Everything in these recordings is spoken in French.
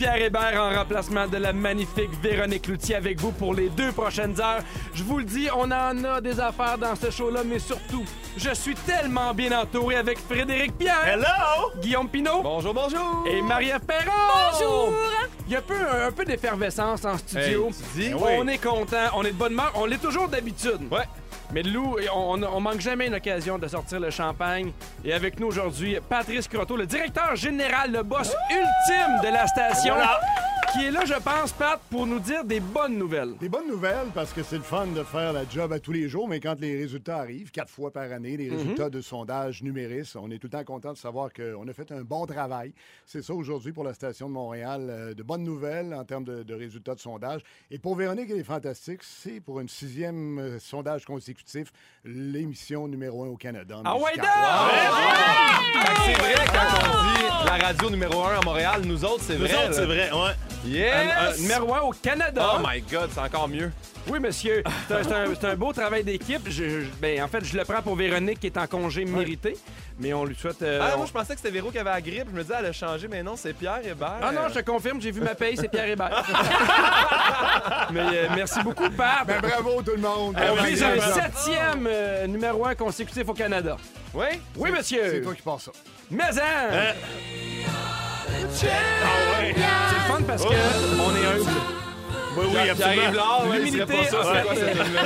Pierre Hébert en remplacement de la magnifique Véronique Loutier avec vous pour les deux prochaines heures. Je vous le dis, on en a des affaires dans ce show-là, mais surtout, je suis tellement bien entouré avec Frédéric Pierre. Hello! Guillaume Pinot. Bonjour, bonjour! Et Maria Perron! Bonjour! Il y a un peu, un peu d'effervescence en studio. Hey, tu dis? On est content, on est de bonne humeur, on l'est toujours d'habitude. Ouais. Mais Lou, on, on manque jamais une occasion de sortir le champagne. Et avec nous aujourd'hui, Patrice Croteau, le directeur général, le boss ultime de la station, qui est là, je pense, Pat, pour nous dire des bonnes nouvelles. Des bonnes nouvelles parce que c'est le fun de faire la job à tous les jours, mais quand les résultats arrivent, quatre fois par année, les résultats de sondage numéristes, on est tout le temps content de savoir qu'on a fait un bon travail. C'est ça aujourd'hui pour la station de Montréal. euh, de bonnes nouvelles en termes de, de résultats de sondage. Et pour Véronique, elle est fantastique. C'est pour une sixième euh, sondage consécutif, l'émission numéro un au Canada. en Ah ouais, C'est vrai quand on dit la radio numéro 1 à Montréal, nous autres, c'est Nous vrai. autres, là. c'est vrai, ouais. Yes! Un- un numéro un au Canada. Oh my God, c'est encore mieux. Oui, monsieur. C'est un, c'est un- c'est un beau travail d'équipe. Je- je- ben, en fait, je le prends pour Véronique qui est en congé mérité, mais on lui souhaite. euh, Ah, on- moi, je pensais que c'était Véro qui avait la grippe. Je me disais, elle a changé, mais non, c'est Pierre Hébert. Ah non, je te confirme, j'ai vu ma paye, c'est Pierre Hébert. Mais euh, merci beaucoup, Pat. Ben, bravo tout le monde. on vise un septième euh, numéro un consécutif au Canada. Oui? Oui, C'est monsieur. toi qui passes ça. Mais hein, Hein? c'est le fun parce que on est humble. Oui, oui, absolument. arrive là, ouais, il L'humilité, serait pas ça, quoi cette tune-là?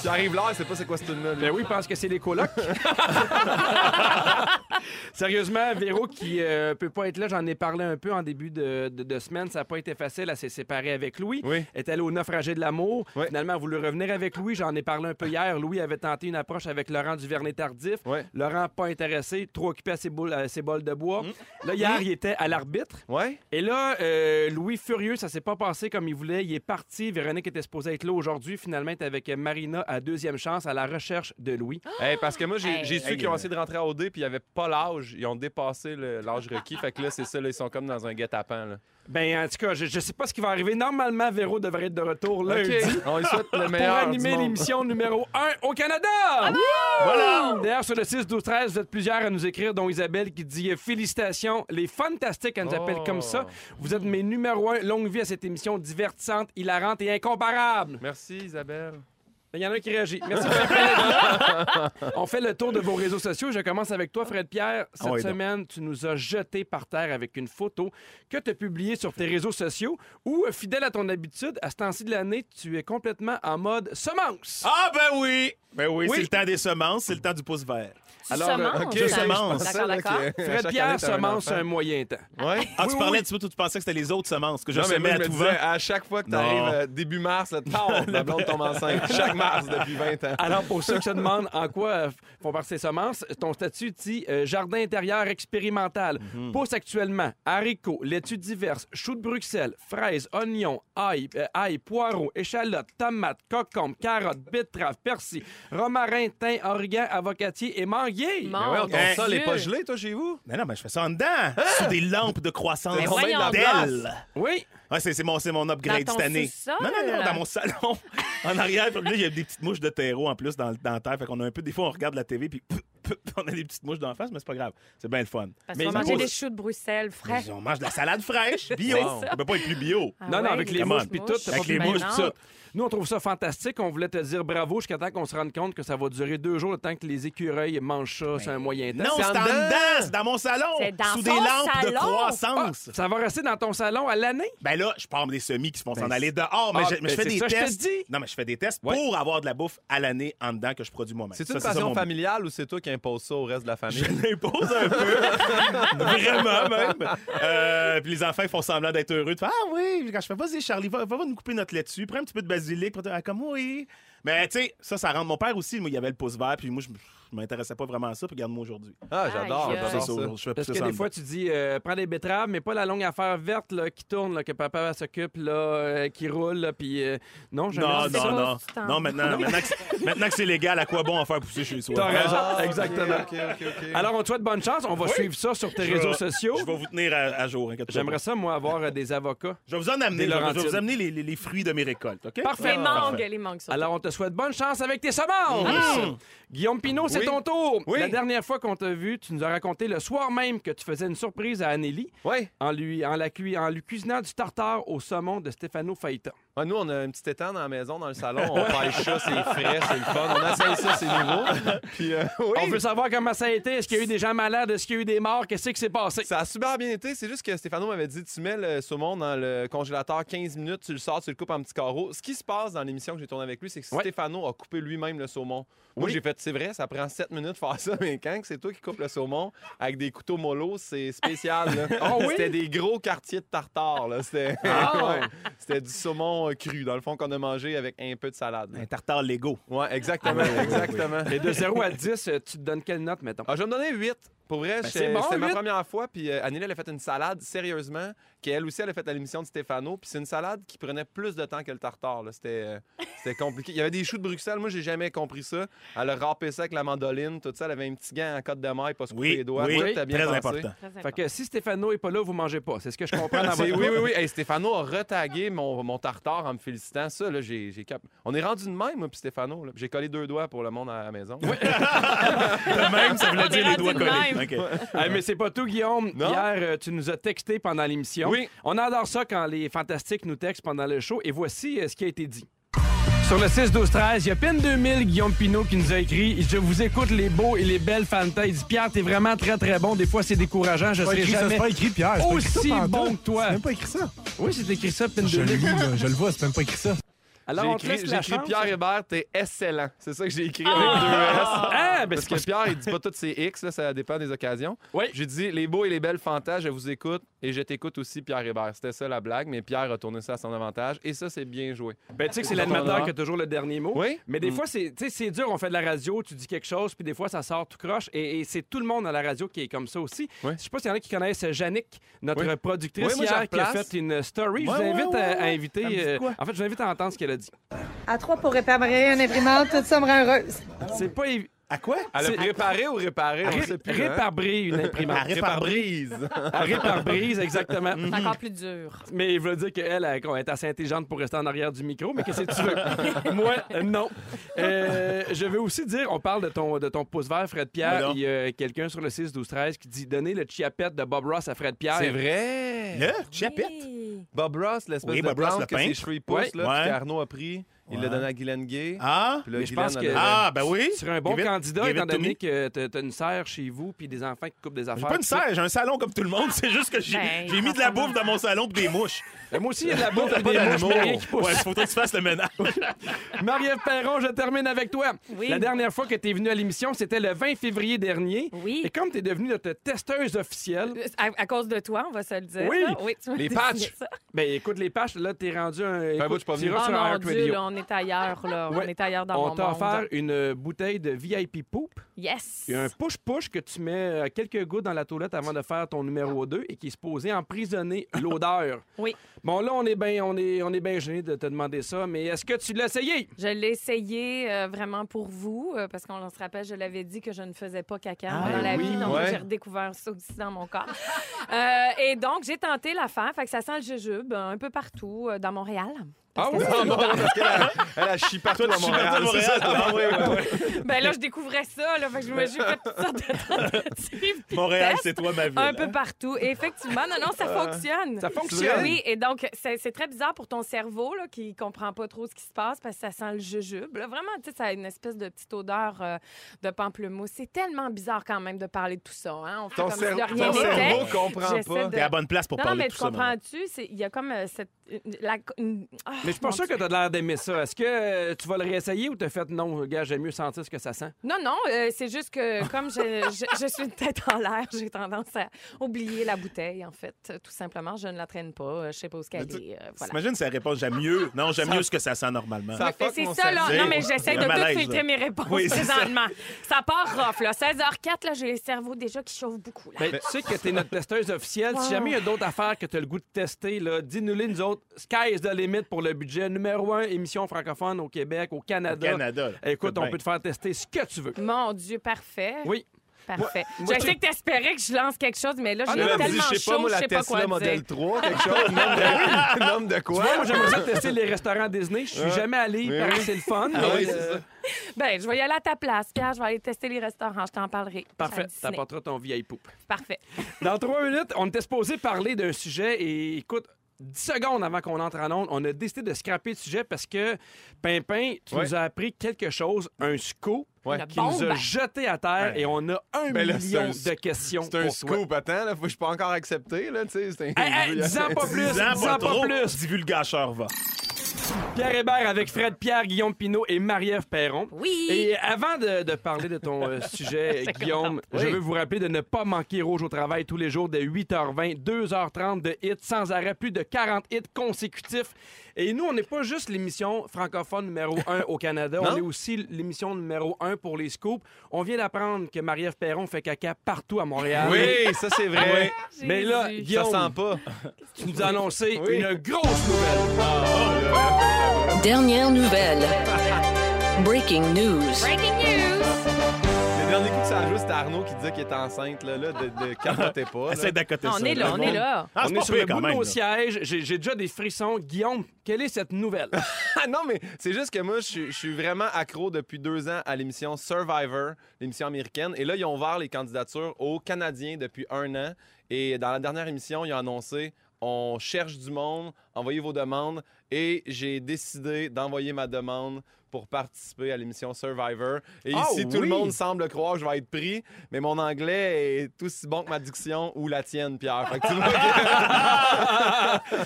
Tu arrives là, c'est pas c'est quoi cette tune-là. Ben oui, pense que c'est les colocs. Sérieusement, Véro qui euh, peut pas être là, j'en ai parlé un peu en début de, de- de semaine. Ça n'a pas été facile. Elle s'est séparée avec Louis. Oui. Elle est allée au naufragé de l'amour. Oui. Finalement, elle voulait revenir avec Louis? J'en ai parlé un peu hier. Louis avait tenté une approche avec Laurent Duvernay-Tardif. Oui. Laurent, pas intéressé, trop occupé à ses, boules, à ses bols de bois. Mm. Là, hier, il était à l'arbitre. Et là, euh, Louis furieux, ça s'est pas passé comme il voulait. Il est parti. Véronique était supposée être là aujourd'hui. Finalement, elle est avec Marina à deuxième chance à la recherche de Louis. Hey, parce que moi, j'ai Hey. su Hey, qu'ils ont essayé de rentrer à OD puis ils avaient pas l'âge. Ils ont dépassé le- l'âge requis. fait que là, c'est ça, là, ils sont comme dans un guet-apens. là. Ben, en tout cas, je, je sais pas ce qui va arriver. Normalement, Véro devrait être de retour lundi. On lui souhaite le Pour meilleur. du animer monde. l'émission numéro 1 au Canada! Voilà! D'ailleurs, sur le 6, 12, 13, vous êtes plusieurs à nous écrire, dont Isabelle qui dit euh, Félicitations, les fantastiques, elle nous appelle Oh. comme ça. Vous êtes mes numéros 1. Longue vie à cette émission divertissante, hilarante et incomparable. Merci, Isabelle. Il y en a un qui réagit. Merci. Fred. On fait le tour de vos réseaux sociaux. Je commence avec toi, Fred Pierre. Cette Ah donc. semaine, tu nous as jeté par terre avec une photo que tu as publiée sur tes réseaux sociaux où, fidèle à ton habitude, à ce temps-ci de l'année, tu es complètement en mode semence. Ah, ben oui! Ben oui, Oui. c'est le temps des semences, c'est le temps du pouce vert. Alors, Alors, euh, ok, je semence. D'accord, d'accord. Fred Pierre semence un moyen temps. Ouais. Ah, Oui, tu parlais, oui. tu, tu pensais que c'était les autres semences que je Non, mais moi, semais je à me tout disais, vent. à chaque fois que tu Non. arrives début mars, là, tard, la blonde tombe enceinte. Chaque mars depuis 20 ans. Alors, pour ceux qui se demandent en quoi euh, font partie ces semences, ton statut dit euh, jardin intérieur expérimental. Mhm. Pousse actuellement haricots, laitues diverses, choux de Bruxelles, fraises, oignons, ail, euh, ail, poireaux, échalotes, tomates, concombres, carottes, betteraves, persil, romarin, thym, origan, avocatier et manguier. Mais ouais, ton sol est pas gelé, toi, chez vous? Mais non, mais je fais ça en dedans, sous des lampes de croissance Mais voyons d'ailes. Oui. Ouais, c'est c'est mon, c'est mon upgrade Dans ton cette année. sous-sol? Non, non, non, dans mon salon. en arrière, puis là, il y a des petites mouches de terreau en plus dans, dans la terre. Fait qu'on a un peu, des fois, on regarde la TV, puis on a des petites mouches d'en face, mais c'est pas grave. C'est bien le fun. Parce Mais qu'on va ça manger pose- des choux de Bruxelles frais. Mais On mange de la salade fraîche, bio. Ça peut pas être plus bio. Ah non, non, avec les mouches on. puis tout. Avec les mouches, ça. Nous, on trouve ça fantastique. On voulait te dire bravo jusqu'à temps qu'on se rende compte que ça va durer deux jours le temps que les écureuils mangent ça. C'est un moyen temps. Non, C'est c'est en dedans. dedans, c'est dans mon salon. C'est dans sous des lampes de croissance. Ça va rester dans ton salon à l'année? Ben là, je pars des semis qui se font s'en aller dehors, mais, Ah, je, mais ben, je fais c'est des ça, je te tests. dis. Non, mais je fais des tests Ouais. pour avoir de la bouffe à l'année en dedans que je produis moi-même. C'est Ça, une ça, passion mon- familiale ou c'est toi qui imposes ça au reste de la famille? Je l'impose un peu. Vraiment, même. Euh, puis les enfants ils font semblant d'être heureux. De faire, ah oui, quand je fais, vas-y, Charlie, va, va nous couper notre laitue, prends un petit peu de basilic. Pour te- ah, comme oui. Mais tu sais, ça, ça rentre. Mon père aussi, moi, il avait le pouce vert, puis moi, je je m'intéressais pas vraiment à ça, puis regarde-moi aujourd'hui. Ah, j'adore, Aïe, C'est j'adore ça, je fais Parce plus que ça des fois, tu dis, euh, prends des betteraves, mais pas la longue affaire verte là, qui tourne, là, que papa s'occupe, là, euh, qui roule, là, puis euh, non, j'aime Non, non, pas non. Non, maintenant, maintenant que c'est- maintenant que c'est légal, à quoi bon en faire pousser chez soi? T'as raison, Ah, exactement. ok, ok, ok. Alors, on te souhaite bonne chance. On va suivre ça sur tes Je vais- réseaux sociaux. Je vais vous tenir à, à jour. inquiète-toi J'aimerais pas. ça, moi, avoir euh, des avocats. Je vais vous en amener. Des Je vais- je vais Laurentides. vous amener les, les- les fruits de mes récoltes, OK? Parfait. Les mangues, les mangues, surtout. Alors, on te souhaite bonne chance avec tes semences. Guillaume Pinot, c'est Oui. ton tour. Oui. La dernière fois qu'on t'a vu, tu nous as raconté le soir même que tu faisais une surprise à Anneli en lui, en la en lui cuisinant du tartare au saumon de Stefano Faita. Ouais, nous, on a un petit étang dans la maison, dans le salon. On paille ça, c'est frais, c'est le fun. On essaye ça, c'est nouveau. Puis, euh, oui. On veut savoir comment ça a été. Est-ce qu'il y a eu des gens malades? Est-ce qu'il y a eu des morts? Qu'est-ce qui s'est passé? Ça a super bien été. C'est juste que Stéphano m'avait dit tu mets le saumon dans le congélateur 15 minutes, tu le sors, tu le coupes en petits carreaux. Ce qui se passe dans l'émission que j'ai tournée avec lui, c'est que Ouais. Stéphano a coupé lui-même le saumon. Moi, Oui. j'ai fait c'est vrai, ça prend 7 minutes de faire ça, mais quand c'est toi qui coupes le saumon avec des couteaux mollo, c'est spécial. Ah oui? C'était des gros quartiers de tartare. C'était Ah! Ouais. C'était du saumon euh, cru, dans le fond, qu'on a mangé avec un peu de salade. Un tartare Lego. Ouais, exactement. exactement. Et de 0 à 10, euh, tu te donnes quelle note, mettons? Ah, je vais me donner 8. Pour vrai, Ben, c'est bon, c'était ma première fois. Puis euh, Anneli, elle a fait une salade, sérieusement, qu'elle aussi, elle a fait à l'émission de Stéphano. Puis c'est une salade qui prenait plus de temps que le tartare. C'était euh, compliqué. Il y avait des choux de Bruxelles. Moi, j'ai jamais compris ça. Elle a râpé ça avec la mandoline, tout ça. Elle avait un petit gant en côte de maille, pas se couper Oui, les doigts. oui, était bien très pensé. important. Très Fait que si Stéphano est pas là, vous mangez pas. C'est ce que je comprends dans C'est- votre oui, oui, oui. Hey, Stéphano a retagué mon, mon tartare en me félicitant. Ça, là, j'ai j'ai cap- On est rendu de même, moi, puis Stéphano. J'ai collé deux doigts pour le monde à la maison. De même, ça voulait dire les doigts collés. Même. OK. Hey, mais c'est pas tout, Guillaume. Non? Hier, euh, tu nous as texté pendant l'émission. Oui. On adore ça quand les fantastiques nous textent pendant le show. Et voici euh, ce qui a été dit. Sur le 6-12-13, il y a peine 2000 Guillaume Pinot qui nous a écrit « Je vous écoute les beaux et les belles fantas. » Il dit « Pierre, t'es vraiment très, très bon. Des fois, c'est décourageant. Je serai écrit, ça, jamais c'est pas écrit, Pierre. c'est pas écrit aussi bon que toi. C'est même pas écrit ça. ». Oui, c'est écrit ça, peine Je le 2000. lis, là, je le vois, c'est même pas écrit ça. Alors, J'ai écrit, j'ai. Pierre Hébert, t'es excellent. C'est ça que j'ai écrit avec deux S. Ah, ben, Parce c'est que Pierre, il dit pas toutes ses X, là, ça dépend des occasions. Oui. J'ai dit les beaux et les belles fantas, je vous écoute et je t'écoute aussi, Pierre Hébert. C'était ça la blague, mais Pierre a tourné ça à son avantage et ça, c'est bien joué. Ben, tu sais que c'est l'animateur qui a toujours le dernier mot. Oui? Mais des Mm. fois, c'est tu sais, c'est dur. On fait de la radio, tu dis quelque chose, puis des fois, ça sort tout croche. Et, et c'est tout le monde à la radio qui est comme ça aussi. Oui. Je sais pas s'il y en a qui connaissent Jannick, notre Oui. productrice Oui, moi, hier, qui a fait une story. je vous invite à, inviter. Euh, en fait, je vous invite à entendre ce qu'elle a dit. À trois pour réparer une imprimante, tout ça me rend heureuse. C'est pas évi- À quoi? Elle C'est- a préparé ou réparé? On Ré- sait plus, hein? Une imprimante. À répare-brise. À Répare-brise, exactement. C'est encore plus dur. Mais je veux dire qu'elle elle, elle est assez intelligente pour rester en arrière du micro, mais qu'est-ce que tu veux? Moi, euh, non. Euh, je veux aussi dire, on parle de ton, de ton pouce vert, Fred Pierre. Il y a quelqu'un sur le 6 12 13 qui dit donner le chiapette de Bob Ross à Fred Pierre. C'est vrai! Là, chapette. Oui. Bob Ross, l'espèce Oui, de Bob Ross, plante le que ses peintre. cheveux ils poussent, Ouais. là, Ouais. qu'Arnaud a pris. Il l'a donné à Guylaine Gay. Ah? Puis là, Mais je Guylaine pense que- Ah, ben oui. Tu serais un bon Give candidat it étant donné que t'as une serre chez vous puis des enfants qui coupent des J'ai affaires. pas une serre, j'ai un salon comme tout le monde. C'est juste que j'ai Ben, j'ai mis de la bouffe dans mon salon pis des mouches. Euh, Moi aussi, il y a de la bouffe et Pas des mouches, mais rien qui pousse. Ouais, il faudrait que tu fasses le ménage. Marie-Ève Perron, je termine avec toi. Oui. La dernière fois que tu es venue à l'émission, c'était le 20 février dernier. Oui. Et comme tu es devenue notre testeuse officielle, Euh, À, à cause de toi, on va se le dire. Oui. oui tu Les patchs. ben écoute les pages, là, t'es rendu un. un bout, je suis pas on est ailleurs, là. Ouais. On est ailleurs dans On mon t'a monde. offert une bouteille de VIP Poop Yes. et un push-push que tu mets euh, quelques gouttes dans la toilette avant de faire ton numéro 2 et qui est supposé emprisonner l'odeur. Oui. Bon, là, on est bien on est, on est bien gêné de te demander ça, mais est-ce que tu l'as essayé? Je l'ai essayé euh, vraiment pour vous, euh, parce qu'on se rappelle, je l'avais dit que je ne faisais pas caca Ah, dans la oui. vie, donc Ouais. j'ai redécouvert ça aussi dans mon corps. Euh, et donc, j'ai tenté l'affaire, fait que ça sent le jujube un peu partout euh, dans Montréal. Ah oui? Ah bon, parce qu'elle a- elle a chie partout à Montréal. c'est ça? Ah, oui, oui, oui. Ben là, je découvrais ça, là. Fait que je me suis fait toutes sortes de tentatives. puis Montréal, tests. c'est toi ma ville. Un hein? peu partout. Et effectivement, non, non, ça fonctionne. Ça fonctionne. Oui, et donc, c'est c'est très bizarre pour ton cerveau, là, qui comprend pas trop ce qui se passe parce que ça sent le jujube. là. Vraiment, tu sais, ça a une espèce de petite odeur euh, de pamplemousse. C'est tellement bizarre quand même de parler de tout ça. Hein? On fait Ton, comme cer- si de rien ton cerveau n'était. comprend J'essaie pas. de- T'es à bonne place pour Non, non, parler mais de tout ça. Manon. comprends-tu? C'est- Il y a comme euh, cette. la- une- ah, Mais je suis pas sûr que tu as l'air d'aimer ça. Est-ce que euh, tu vas le réessayer ou t'as fait non, gars, j'aime mieux sentir ce que ça sent? Non, non, euh, c'est juste que comme je, je- je suis une tête en l'air, j'ai tendance à oublier la bouteille, en fait. Tout simplement, je ne la traîne pas. euh, Je sais pas où ce qu'elle est. euh, voilà. T'imagines elle répond j'aime mieux. Non, j'aime mieux ce que ça sent normalement. Ça mais fuck c'est mon ça, là. cerveau. Non, mais j'essaie de un tout malaise, filtrer là. mes réponses Oui, c'est ça. présentement. Ça. part rough, là. 16h04, là, j'ai le cerveau déjà qui chauffe beaucoup, là. Ben, tu sais que tu es notre testeuse officielle. Si jamais il y a d'autres affaires que tu as le goût de tester, là, dis-nous-les, nous autres. Sky is the limit pour le budget. Numéro un, émission francophone au Québec, au Au Canada. Canada. là. Écoute, on bien. peut te faire tester ce que tu veux. Mon Dieu, parfait. Oui. Parfait. moi, je sais que t'espérais que je lance quelque chose, mais là, Ah, j'ai là, tellement dis, je sais chaud, pas, moi, la sais pas quoi Model dire. 3, quelque chose. Nombre de, de quoi? Moi, j'aimerais ça tester les restaurants Disney. Je suis Ouais. jamais allé. Oui, oui. que c'est le fun. Ah oui, euh, ça. Ben, je vais y aller à ta place, Pierre. Je vais aller tester les restaurants. Je t'en parlerai. Parfait. T'apporteras ton vieille poupe. Parfait. Dans trois minutes, on était supposé parler d'un sujet et écoute, 10 secondes avant qu'on entre en onde, on a décidé de scraper le sujet parce que Pimpin, tu Ouais. nous as appris quelque chose, un scoop Ouais. Qui nous a jeté à terre Ouais. et on a un Ben là, million un- de questions C'est un pour toi. scoop, attends, là, faut que je peux encore accepter, là, tu sais. c'est un- Hey, hey, dis-en pas plus, dis-en pas pas plus. Divulgacheur va. Pierre Hébert avec Fred Pierre, Guillaume Pinot et Marie-Ève Perron. Oui. Et avant de, de parler de ton euh, sujet, Guillaume, je veux vous rappeler de ne pas manquer Rouge au travail tous les jours de 8h20, 2h30 de hits sans arrêt, plus de 40 hits consécutifs. Et nous, on n'est pas juste l'émission francophone numéro 1 au Canada, on est aussi l'émission numéro 1 pour les scoops. On vient d'apprendre que Marie-Ève Perron fait caca partout à Montréal. Oui, ça, c'est vrai. Mais là, Jésus. Ça Guillaume, sent pas. tu nous as annoncé Oui. une grosse nouvelle. Dernière nouvelle. Breaking news. Breaking news. Le dernier coup que ça a joué, c'était Arnaud qui disait qu'il était enceinte, là, là de, de capotez pas. là. Essaye d'accoter ça. On est là, on est là. Ah, on est sur le bout de nos sièges. J'ai déjà des frissons. Guillaume, quelle est cette nouvelle? Ah non, mais c'est juste que moi, je suis- je suis vraiment accro depuis deux ans à l'émission Survivor, l'émission américaine. Et là, ils ont ouvert les candidatures aux Canadiens depuis un an. Et dans la dernière émission, ils ont annoncé on cherche du monde, envoyez vos demandes. Et j'ai décidé d'envoyer ma demande pour participer à l'émission Survivor. Et Ah ici, tout le monde semble croire que je vais être pris, mais mon anglais est aussi bon que ma diction ou la tienne, Pierre. Fait que tu vois que-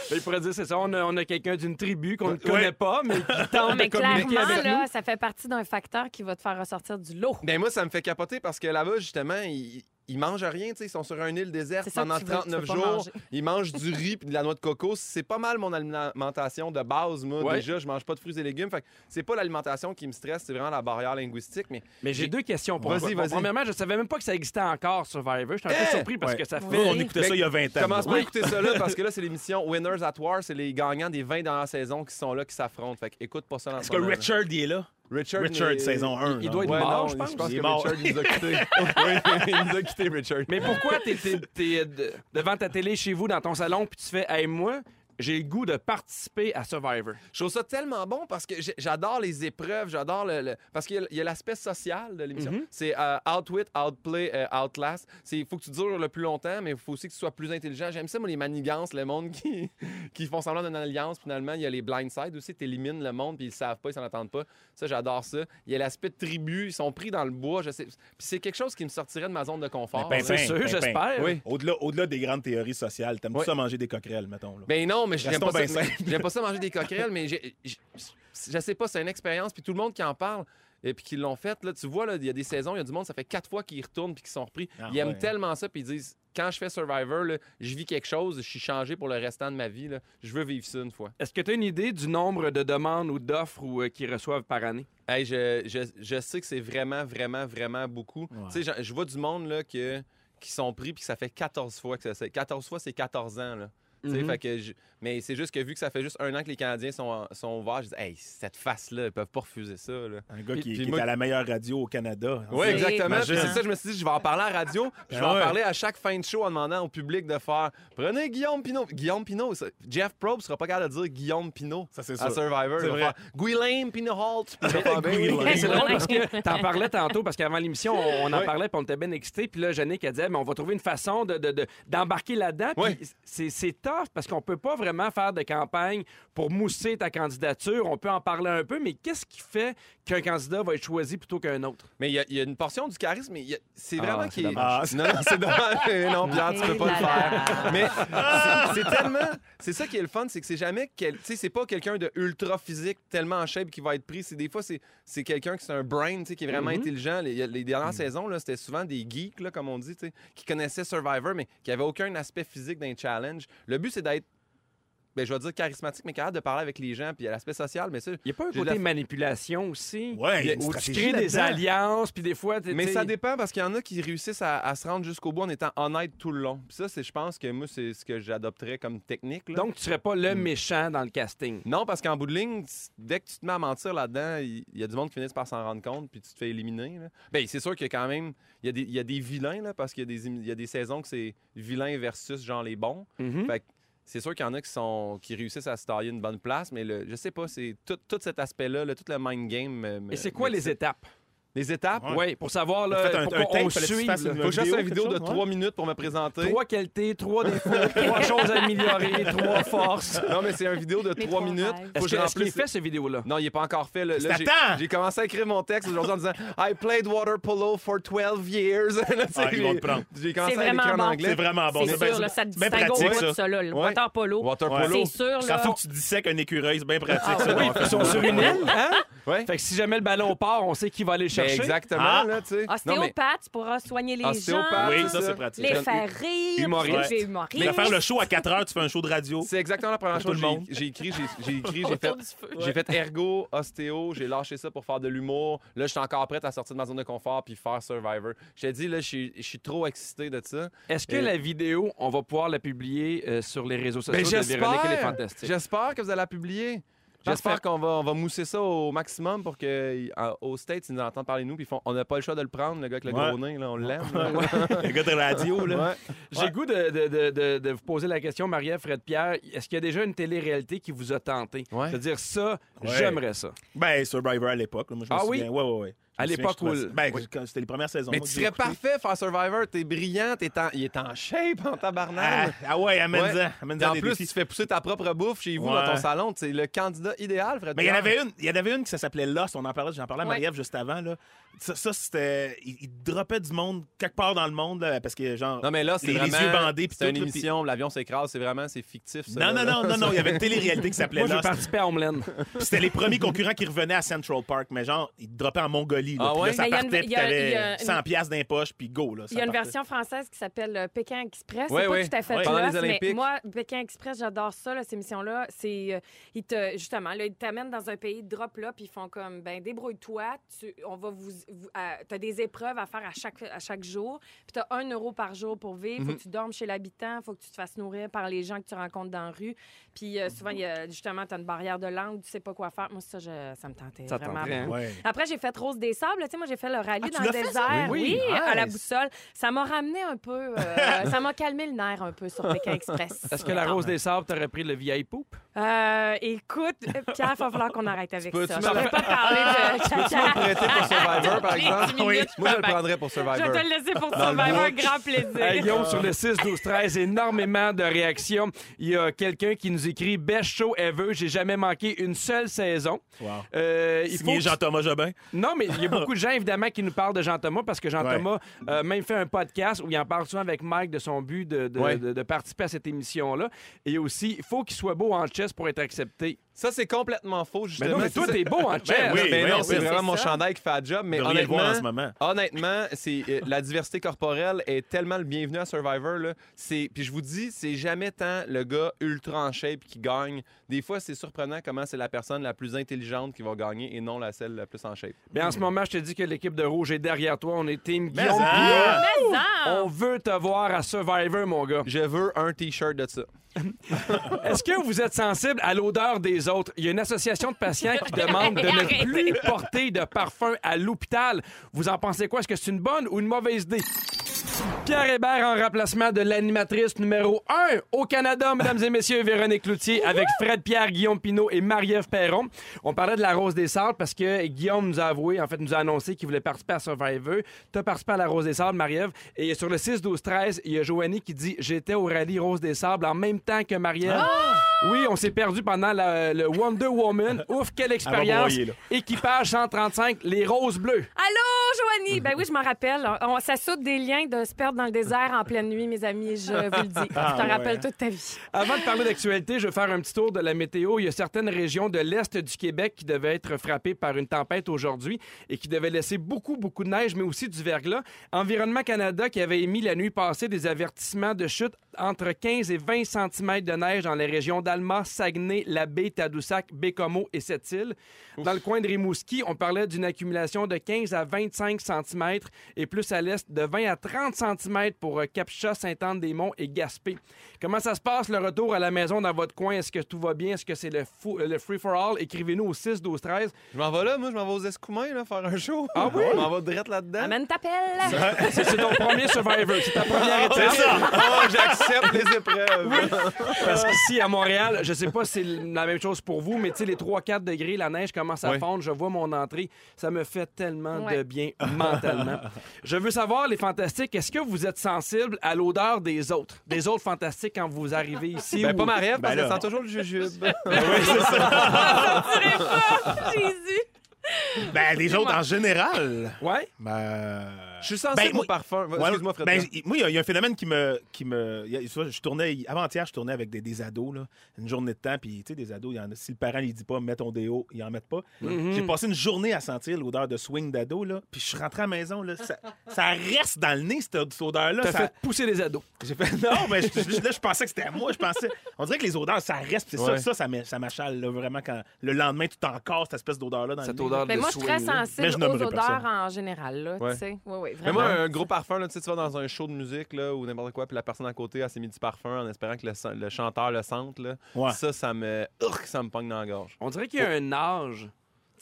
il pourrait dire, c'est ça, on a, on a quelqu'un d'une tribu qu'on ne Ouais. connaît pas, mais qui tente mais de communiquer clairement, avec là, nous. ça fait partie d'un facteur qui va te faire ressortir du lot. Ben moi, ça me fait capoter parce que là-bas, justement, ils, ils mangent rien, tu sais. Ils sont sur une île déserte pendant tu veux- tu 39 veux pas jours. Ils mangent du riz puis de la noix de coco. C'est pas mal mon alimentation de base, moi. Ouais. Déjà, je mange pas de fruits et légumes. Fait que c'est pas l'alimentation qui me stresse, c'est vraiment la barrière linguistique. Mais Mais j'ai deux questions pour Vas-y, vas-y. Premièrement, je savais même pas que ça existait encore, Survivor. Je suis un peu Eh! surpris parce Ouais. que ça Nous, fait... on écoutait ça il y a 20 ans. commence pas à écouter ça là parce que là, c'est l'émission Winners at War. C'est les gagnants des 20 dernières saisons qui sont là, qui s'affrontent. Fait que écoute pas ça dans Est-ce ce que. Richard, il est là? Richard, Richard, mais- saison 1. il- il doit être Ouais, mort, non, je pense. pense Il que est mort. Richard il nous a quittés. oui, il nous a quittés, Richard. Mais pourquoi t'es euh, de- devant ta télé chez vous, dans ton salon, puis tu fais « Hey, moi, j'ai le goût de participer à Survivor. Je trouve ça tellement bon parce que j'adore les épreuves, j'adore le, le- parce qu'il y a- il y a l'aspect social de l'émission. Mhm. C'est euh, outwit, outplay, euh, outlast. C'est il faut que tu dures le plus longtemps, mais il faut aussi que tu sois plus intelligent. J'aime ça moi les manigances, le monde qui qui font semblant d'une alliance. Finalement, il y a les blindsides aussi, tu élimines le monde puis ils le savent pas, ils s'en attendent pas. Ça j'adore ça. Il y a l'aspect tribu, ils sont pris dans le bois, je sais. Puis c'est quelque chose qui me sortirait de ma zone de confort. Mais C'est Pimpin, sûr, Pimpin. j'espère. Oui. Au-delà, au-delà des grandes théories sociales, t'aimes-tu Ouais. ça manger des coquerelles, mettons? Là? Ben non, mais j'aime pas, ça, pas ça manger des coquerelles, mais je sais pas, c'est une expérience, puis tout le monde qui en parle. Et puis qui l'ont fait, là, tu vois, là, il y a des saisons, il y a du monde, ça fait quatre fois qu'ils y retournent puis qu'ils sont repris. Ah ils aiment ouais. tellement ça, puis ils disent, quand je fais Survivor, là, je vis quelque chose, je suis changé pour le restant de ma vie, là. je veux vivre ça une fois. Est-ce que tu as une idée du nombre de demandes ou d'offres ou, euh, qu'ils reçoivent par année? Hey, je, je, je sais que c'est vraiment, vraiment, vraiment beaucoup. Tu sais, je, je vois du monde là, que, qui sont pris puis que ça fait 14 fois que ça c'est 14 fois, c'est 14 ans. Là. Tu sais, Mhm. fait que je- Mais c'est juste que vu que ça fait juste un an que les Canadiens sont, sont ouverts, je dis, hey, cette face-là, ils peuvent pas refuser ça. Là. Un gars Puis- qui, puis qui moi- est à la meilleure radio au Canada. Oui, exactement. C'est ça, je me suis dit, je vais en parler à la radio. puis je vais Ben en parler à chaque fin de show en demandant au public de faire Prenez Guillaume Pinot. Guillaume Pinot, ça- Jeff Probe sera pas capable de dire Guillaume Pinot Ça, c'est à sûr. Survivor. C'est vrai. faire Guillaume Pinot Holt. Ben oui. C'est drôle parce que t'en parlais tantôt, parce qu'avant l'émission, on, on en parlait, puis on était bien excités. Puis là, Jannick, elle disait, mais on va trouver une façon de- de- de- d'embarquer là-dedans. C'est c'est tough, parce qu'on peut pas vraiment faire de campagne pour mousser ta candidature. On peut en parler un peu, mais qu'est-ce qui fait qu'un candidat va être choisi plutôt qu'un autre? Mais il y, a- il y a une portion du charisme, mais c'est Ah, vraiment c'est qui est. Non, non, c'est dommage. non, Pierre, tu peux pas le faire. Mais c'est- tellement. C'est ça qui est le fun, c'est que c'est jamais. quel- Tu sais, c'est pas quelqu'un de ultra physique, tellement en shape qui va être pris. C'est des fois, c'est c'est quelqu'un qui c'est un brain, tu sais, qui est vraiment Mhm. intelligent. Les, les dernières saisons, là, c'était souvent des geeks, là, comme on dit, tu sais, qui connaissaient Survivor, mais qui avaient aucun aspect physique d'un challenge. Le but, c'est d'être. Ben, je vais dire charismatique, mais capable de parler avec les gens, puis il y a l'aspect social, mais ça. Il n'y a pas un côté la- manipulation aussi? Ouais, il y a une Où tu crées des alliances, puis des fois... t'es- Mais ça dépend parce qu'il y en a qui réussissent à, à se rendre jusqu'au bout en étant honnête tout le long. Puis ça, c'est, je pense que moi, c'est ce que j'adopterais comme technique. là. Donc, tu serais pas le Hmm. méchant dans le casting? non, parce qu'en bout de ligne, dès que tu te mets à mentir là-dedans, il y, a du monde qui finissent par s'en rendre compte puis tu te fais éliminer. là. Ben, c'est sûr qu'il y a quand même il y a des, il y a des vilains là, parce qu'il y a des, émi- il y a des saisons que c'est vilains versus genre les bons. Mhm. Fait que c'est sûr qu'il y en a qui sont qui réussissent à se tailler une bonne place, mais le, je sais pas, c'est tout, tout cet aspect-là, là, tout le mind game. me- me- Et c'est quoi les étapes? Les étapes? Ouais. Oui, pour savoir, là, Faites un- pour un qu'on tape, là. une- Faut que je fasse vidéo, une vidéo de trois minutes pour me présenter. Trois qualités, trois défauts, trois choses à améliorer, trois forces. Non, mais c'est une vidéo de trois minutes. Faut Est-ce que je remplisse- fait, cette vidéo-là? Non, il n'est pas encore fait. Là, j'ai- t'attends! j'ai commencé à écrire mon texte aujourd'hui en disant I played water polo for 12 years. Ah, ils vont te prendre. J'ai commencé C'est à l'écrire vraiment en bon. anglais. C'est vraiment bon. c'est bien- sûr, ça te bien distingue au pratique, bout ça. de ça, là, le water polo. Water polo. C'est sûr, Ça faut que tu dissèques un écureuil, c'est bien pratique, Ah ça. donc. Ils sont sur une île, hein? Fait que si jamais le ballon part, on sait qui va aller le chercher. exactement, Ah. là, tu sais. Non, mais Ostéopathe, tu pourras soigner les Ostéopathe, gens, Oui, ça, c'est pratique. les faire rire, Humoriste. Tu faire le show à 4 heures, tu fais un show de radio. c'est exactement la première Pour chose tout que le monde. j'ai- j'ai écrit. J'ai j'ai écrit, j'ai fait, Autour du feu. j'ai fait ergo, ostéo, j'ai lâché ça pour faire de l'humour. Là, je suis encore prête à sortir de ma zone de confort puis faire Survivor. Je t'ai dit, là, je suis- je suis trop excité de ça. Est-ce que Euh, la vidéo, on va pouvoir la publier euh, sur les réseaux sociaux Ben, de Véronique elle est j'espère. fantastique? J'espère que vous allez la publier. J'espère qu'on va, on va mousser ça au maximum pour qu'aux States, ils nous entendent parler de nous. Puis ils font, on n'a pas le choix de le prendre, le gars avec le Ouais. gros nez, là, on l'aime. Le gars de radio, là. Ouais. J'ai le goût de, de- de- de- de vous poser la question, Marie-Ève, Fred Pierre. Est-ce qu'il y a déjà une télé-réalité qui vous a tenté? Ouais. C'est-à-dire ça, Ouais. j'aimerais ça. Ben, Survivor à l'époque. Moi, je me Ah oui? souviens. Ouais, ouais, ouais. À l'époque où- Ben, oui. c'était les premières saisons. Mais tu serais écouté. parfait faire Survivor. T'es brillant, t'es en- il est en shape en Ah, tabarnak. ah ouais, amène-en. Ouais. amène-en Puis en plus, défis. tu fais pousser ta propre bouffe chez vous Ouais. dans ton salon. C'est le candidat idéal, Fred. Mais il y en avait une, il y en avait une qui s'appelait Lost, on en parlait, j'en parlais à Ouais. Marie-Ève juste avant là. Ça, ça, c'était il, il droppait du monde quelque part dans le monde là, parce que genre Non, mais là, c'est les, les vraiment... yeux bandés puis C'est une là, émission, l'avion s'écrase, c'est vraiment, c'est fictif. ça, Non, là, non, là. non, non, non, il y avait une télé-réalité qui s'appelait Moi, Lost. participer à Homeland. Puis C'était les premiers concurrents qui revenaient à Central Park, mais genre, ils droppaient en Mongolie. Là, Ah puis ouais? là, ça Mais il y a une- partait, puis t'avais une- 100 piastres d'impoche, puis go. Là, Il y a une version française qui s'appelle euh, Pékin Express. Ouais, c'est ouais. pas tout à fait les mais Olympiques. moi, Pékin Express, j'adore ça, là, ces émissions-là. C'est, euh, justement, là, ils t'amènent dans un pays, ils te drop là, puis ils font comme, ben débrouille-toi, tu, on va vous, vous as des épreuves à faire à chaque, à chaque jour, puis tu as un euro par jour pour vivre, faut Mhm. que tu dormes chez l'habitant, faut que tu te fasses nourrir par les gens que tu rencontres dans la rue, puis euh, souvent, y a, justement, tu as une barrière de langue, tu sais pas quoi faire. Moi, ça, je- ça me tentait Ça vraiment hein? Ouais. Après, j'ai fait Rose des Sables. Tu sais, moi, j'ai fait le rallye Ah, tu dans le fait, désert. Oui, à la boussole. Ça m'a ramené un peu. euh, ça m'a calmé le nerf un peu sur Pékin Express. Est-ce que la Rose des Sables t'aurait pris le vieil poupe? Euh, écoute, Pierre, il va falloir qu'on arrête avec ça. Je ne pas parler de Tu peux-tu me le prêter pour Survivor, par exemple? Moi, je le prendrais pour Je Survivor. vais te le laisser pour Survivor, grand plaisir. Hey, Guillaume, sur le 6, 12, 13, énormément de réactions. Il y a quelqu'un qui nous écrit Best show ever. J'ai jamais manqué une seule saison. Wow. Euh, il Signé faut Jean-Thomas Jobin. Non, mais il y a beaucoup de gens, évidemment, qui nous parlent de Jean-Thomas parce que Jean-Thomas a même fait un podcast où il en parle souvent avec Mike de son but de, de- Ouais. de- de participer à cette émission-là. Et aussi, il faut qu'il soit beau en chess pour être accepté. Ça, c'est complètement faux, Mais justement. non, mais toi, t'es beau en chess. oui, mais oui, non, oui, c'est vraiment mon ça. chandail qui fait la job. Mais voir en ce honnêtement, moment. honnêtement, c'est euh, la diversité corporelle est tellement le bienvenu à Survivor. Là. C'est, puis je vous dis, c'est jamais tant le gars ultra en shape qui gagne. Des fois, c'est surprenant comment c'est la personne la plus intelligente qui va gagner et non la celle la plus en shape. Mais en ce moment, je te dis que l'équipe de Rouge est derrière toi. On est team Mais Guillaume. Mais en- On veut te voir à Survivor, mon gars. Je veux un T-shirt de ça. Est-ce que vous êtes sensible à l'odeur des autres? Il y a une association de patients qui demande de ne plus porter de parfum à l'hôpital. Vous en pensez quoi? Est-ce que c'est une bonne ou une mauvaise idée? Pierre Hébert en remplacement de l'animatrice numéro 1 au Canada, mesdames et messieurs, Véronique Loutier, avec Fred Pierre, Guillaume Pinot et Marie-Ève Perron. On parlait de la Rose des Sables parce que Guillaume nous a avoué, en fait, nous a annoncé qu'il voulait participer à Survivor. Tu as participé à la Rose des Sables, Marie-Ève. Et sur le 6-12-13, il y a Joanie qui dit J'étais au rallye Rose des Sables en même temps que Marie-Ève. Oui, on s'est perdu pendant la- le Wonder Woman. Ouf, quelle expérience. broyer, là. Équipage 135, les roses bleues. Allô, Joanie? Ben oui, je m'en rappelle. On, ça saute des liens de se perdre dans le désert en pleine nuit, mes amis, je vous le dis. Ah, tu t'en ouais, rappelles hein? toute ta vie. Avant de parler d'actualité, je vais faire un petit tour de la météo. Il y a certaines régions de l'Est du Québec qui devaient être frappées par une tempête aujourd'hui et qui devaient laisser beaucoup, beaucoup de neige, mais aussi du verglas. Environnement Canada qui avait émis la nuit passée des avertissements de chute entre 15 et 20 cm de neige dans les régions d'Alma, Saguenay, Labbé, Tadoussac, Bécomo et Sept-Îles. Dans le coin de Rimouski, on parlait d'une accumulation de 15 à 25 cm et plus à l'est de 20 à 30 cm pour euh, Capcha, Sainte-Anne-des-Monts et Gaspé. Comment ça se passe le retour à la maison dans votre coin? Est-ce que tout va bien? Est-ce que c'est le, fou- le free-for-all? Écrivez-nous au 6 12 13 Je m'en vais là, moi, je m'en vais aux Escoumins, là, faire un show. Ah oui? Je m'en vais direct là-dedans. Amène ta pelle. C'est ton premier Survivor. C'est ta première étape. Ah, j'accepte les épreuves. Parce qu'ici, à Montréal, je sais pas si c'est la même chose pour vous, mais tu sais, les 3-4 degrés, la neige commence à fondre. Je vois mon entrée. Ça me fait tellement de bien mentalement. Je veux savoir, les fantastiques, est-ce que vous êtes sensibles à l'odeur des autres? Des autres fantastiques quand vous arrivez ici? Ben, ou- pas ma rêve, parce Ben qu'elle là. sent toujours le jujube. Jésus. Ben, les autres en général. Ouais? Ben. Je suis sensible Ben, moi- au parfum. Ouais, Excuse-moi, Fred. ben, moi, il y a- il y, a un phénomène qui me. Qui me y a- je tournais, avant-hier, je tournais avec des, des ados, là, une journée de temps, puis tu sais, des ados, y en a, si le parent ne dit pas, mets ton déo, ils en mettent pas. Mhm. J'ai passé une journée à sentir l'odeur de swing d'ado, là, puis je suis rentré à la maison, là, ça, ça reste dans le nez, cette, cette odeur-là. T'as ça- fait pousser les ados. J'ai fait, non, mais je, je- là, je pensais que c'était à moi, je pensais. On dirait que les odeurs, ça reste, puis c'est Ouais. ça, ça, ça, m'a- ça m'achale, là, vraiment, quand le lendemain, tu encore cette espèce d'odeur-là dans Cette le nez. odeur Ben, de moi, je suis très. Mais sensible aux odeurs en général. Là, Ouais. tu sais. Oui, oui, Mais vraiment. moi, un gros parfum, là, tu sais, tu vas dans un show de musique là, ou n'importe quoi, puis la personne à côté, elle s'est mis du parfum en espérant que le, le chanteur le sente. Là. Ouais. Ça, ça me. Urgh, ça me pogne dans la gorge. On dirait qu'il y a un âge.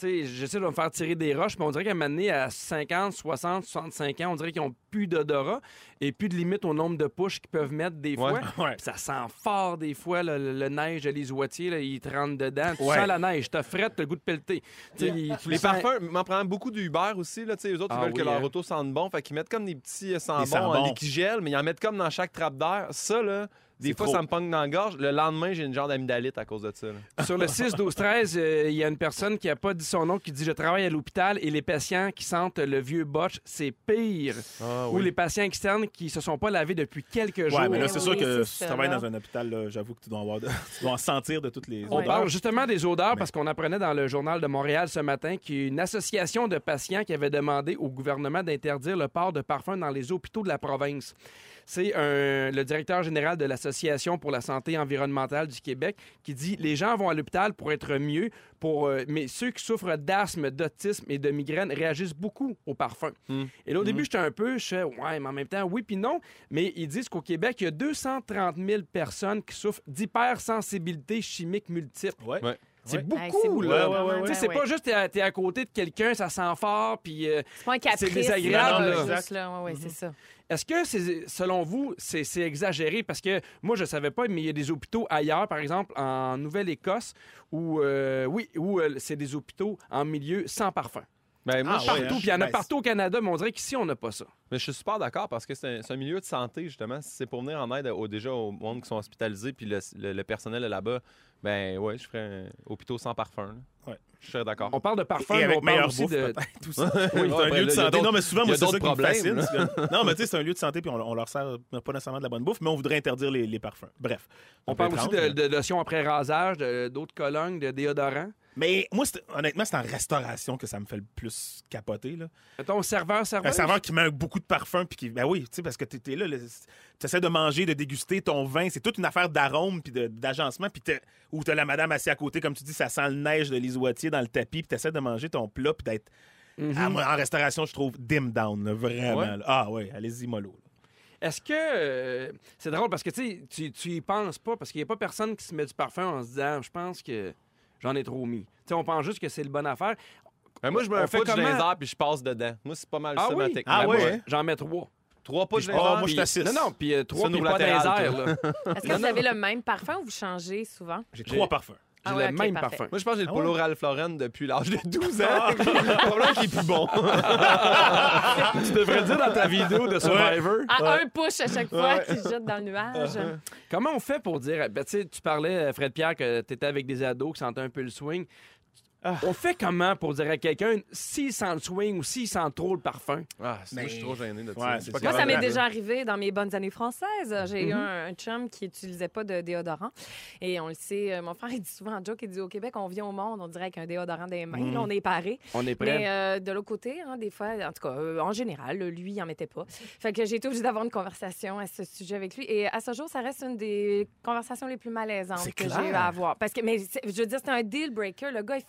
J'essaie de me faire tirer des roches, mais on dirait qu'à un moment donné, à 50, 60, 65 ans, on dirait qu'ils ont plus d'odorat et plus de limite au nombre de push qu'ils peuvent mettre des fois. Ouais. Ouais. Puis ça sent fort des fois, le, le- le neige, les oitiers, là, ils te rentrent dedans. Tu Ouais. sens la neige, t'as frette, t'as le goût de pelleter. Il- Les sens- parfums, m'en prend beaucoup du Uber aussi. Là, tu sais, eux autres, ils Ah veulent que leur hein. auto sente bon. Fait qu'ils mettent comme des petits euh, sambons. en liquigel, mais ils en mettent comme dans chaque trappe d'air. Ça, là, des fois, trop. ça me pogne dans la gorge. Le lendemain, j'ai une genre d'amygdalite à cause de ça. là. Sur le 6, 12, 13, euh, il y a une personne qui n'a pas dit son nom qui dit Je travaille à l'hôpital et les patients qui sentent le vieux botch, c'est pire. Ah, Ou les patients externes qui se sont pas lavés depuis quelques jours. Ouais, mais là, c'est oui, sûr que si tu travailles dans un hôpital, là, j'avoue que tu dois, avoir de- tu dois en sentir de toutes les On odeurs. parle justement des odeurs parce qu'on apprenait dans le journal de Montréal ce matin qu'il y a une association de patients qui avait demandé au gouvernement d'interdire le port de parfums dans les hôpitaux de la province. C'est un- le directeur général de l'Association pour la santé environnementale du Québec qui dit les gens vont à l'hôpital pour être mieux, pour, euh, mais ceux qui souffrent d'asthme, d'autisme et de migraine réagissent beaucoup au parfum. Hmm. Et là, au début, j'étais un peu, je ouais, mais en même temps, oui puis non. Mais ils disent qu'au Québec, il y a 230 000 personnes qui souffrent d'hypersensibilité chimique multiple. Ouais. Ouais. C'est Ouais. beaucoup, Hey, c'est beaucoup, là. Ouais, ouais, c'est ouais. pas juste t'es à, à côté de quelqu'un, ça sent fort, puis euh, C'est désagréable, c'est ça. Est-ce que c'est, selon vous, c'est, c'est exagéré? Parce que moi, je savais pas, mais il y a des hôpitaux ailleurs, par exemple, en Nouvelle-Écosse, où, euh, oui, où euh, c'est des hôpitaux en milieu sans parfum. Ben, moi, Ah, ouais, Partout, hein? puis il y en a Ben, partout au Canada, mais on dirait qu'ici, on n'a pas ça. Mais je suis super d'accord parce que c'est un, c'est un milieu de santé, justement. C'est pour venir en aide au, déjà au monde qui sont hospitalisés puis le, le- le personnel est là-bas, ben ouais, je ferais un hôpital sans parfum. là. Ouais. Je serais d'accord. On parle de parfum, Et mais avec on parle meilleure aussi bouffe, de... peut-être, aussi. Oui, c'est un ben lieu de a santé. Non, mais souvent, moi, c'est ça qui me fascine. Non, mais tu sais, c'est un lieu de santé, puis on, on leur sert pas nécessairement de la bonne bouffe, mais on voudrait interdire les, les parfums. Bref. On parle aussi de, mais- de lotion après rasage, d'autres colonnes, de déodorants. Mais moi, honnêtement, c'est en restauration que ça me fait le plus capoter. Là. Mettons, serveur, Un serveur. serveur qui met beaucoup de parfum, puis qui. Ben oui, tu sais, parce que tu es là, tu essaies de manger, de déguster ton vin. C'est toute une affaire d'arôme, puis d'agencement, puis où tu as la madame assise à côté, comme tu dis, ça sent le neige de l'isoitier dans le tapis, puis tu essaies de manger ton plat, puis d'être. Mhm. Ah, en restauration, je trouve dim down, là, vraiment. Ouais. là. Ah, ouais, allez-y, mollo. Est-ce que. euh, c'est drôle parce que tu tu y penses pas, parce qu'il n'y a pas personne qui se met du parfum en se disant, je pense que j'en ai trop mis. On pense juste que c'est le bonne affaire. Ben, moi, je pouce dans comment? les airs puis je passe dedans. Moi, c'est pas mal Ah ça, ma oui? technique. Ah Moi, ouais? J'en mets trois. Trois les Ah, airs. moi, je suis à six. Non, non, puis euh, trois, puis pas airs, là. Est-ce que vous avez le même parfum ou vous changez souvent? J'ai trois parfums. Ah J'ai ouais, le ok, même parfait. parfum. Moi, je pense que j'ai le Ah polo? Ralph Lauren depuis l'âge de 12 ans. le problème, c'est qu'il est plus bon. tu devrais dire dans ta vidéo de Survivor. À un push à chaque fois qui se jette dans le nuage. Comment on fait pour dire. Ben, tu sais, tu parlais, euh, Fred Pierre, que tu étais avec des ados qui sentaient un peu le swing. On fait comment pour dire à quelqu'un s'il sent le swing ou s'il sent trop le parfum? Ah, c'est- moi, je suis trop gêné de Ouais, ça. c'est pas ça. Moi, ça capable m'est de- déjà arrivé dans mes bonnes années françaises. J'ai eu Mhm. un, un chum qui n'utilisait pas de déodorant. Et on le sait, euh, mon frère, il dit souvent en joke, il dit au Québec, on vient au monde, on dirait avec un déodorant des mains. Mhm. Là, on est paré. On est prêt? Mais euh, de l'autre côté, hein, des fois, en tout cas, euh, en général, lui, il en mettait pas. Fait que j'ai été obligée d'avoir une conversation à ce sujet avec lui. Et à ce jour, ça reste une des conversations les plus malaisantes C'est que j'ai clair. eu à avoir. Parce que, mais c'est- je veux dire, c'est un deal breaker. Le gars est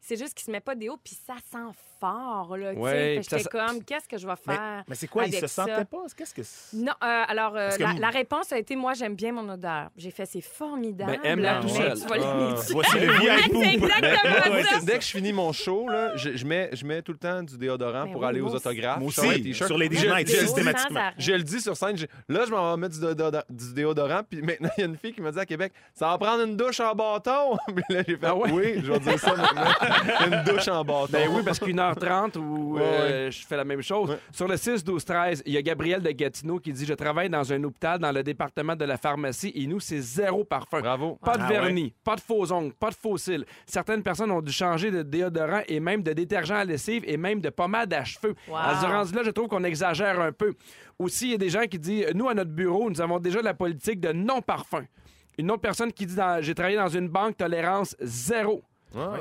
C'est juste qu'il se met pas des hauts, puis ça sent fort, là. Ouais, puis J'étais comme, qu'est-ce que je vais Mais, faire? mais c'est quoi, il avec se ça? sentait pas? Qu'est-ce que c'est? Non, euh, alors, euh, que la, la réponse a été moi, j'aime bien mon odeur. J'ai fait, c'est formidable. Ben, aime-la tout mais seul. Tu tout Voici le VIP. Exactement Ouais, ça. Dès que je finis mon show, là, je, je mets, je mets tout le temps du déodorant Ben pour oui, aller aux autographes. Moi aussi, sur les Sans systématiquement. Je le dis sur scène. Là, je m'en vais mettre du déodorant, puis maintenant, il y a une fille qui m'a dit à Québec Ça va prendre une douche en bâton. Puis là, j'ai fait Ah ouais? Oui, je vais dire ça maintenant. une douche en bâton. Ben oui, parce qu'une heure trente où Ouais, euh, je fais la même chose. Ouais. Sur le 6, 12, 13, il y a Gabriel de Gatineau qui dit Je travaille dans un hôpital dans le département de la pharmacie et nous, c'est zéro parfum. Bravo. Pas de Ah vernis, pas de faux ongles, pas de faux cils. Certaines personnes ont dû changer de déodorant et même de détergent à lessive et même de pommade à cheveux. Wow. À ce rendu-là, je trouve qu'on exagère un peu. Aussi, il y a des gens qui disent Nous, à notre bureau, nous avons déjà la politique de non-parfum. Une autre personne qui dit J'ai travaillé dans une banque, tolérance zéro. Ah,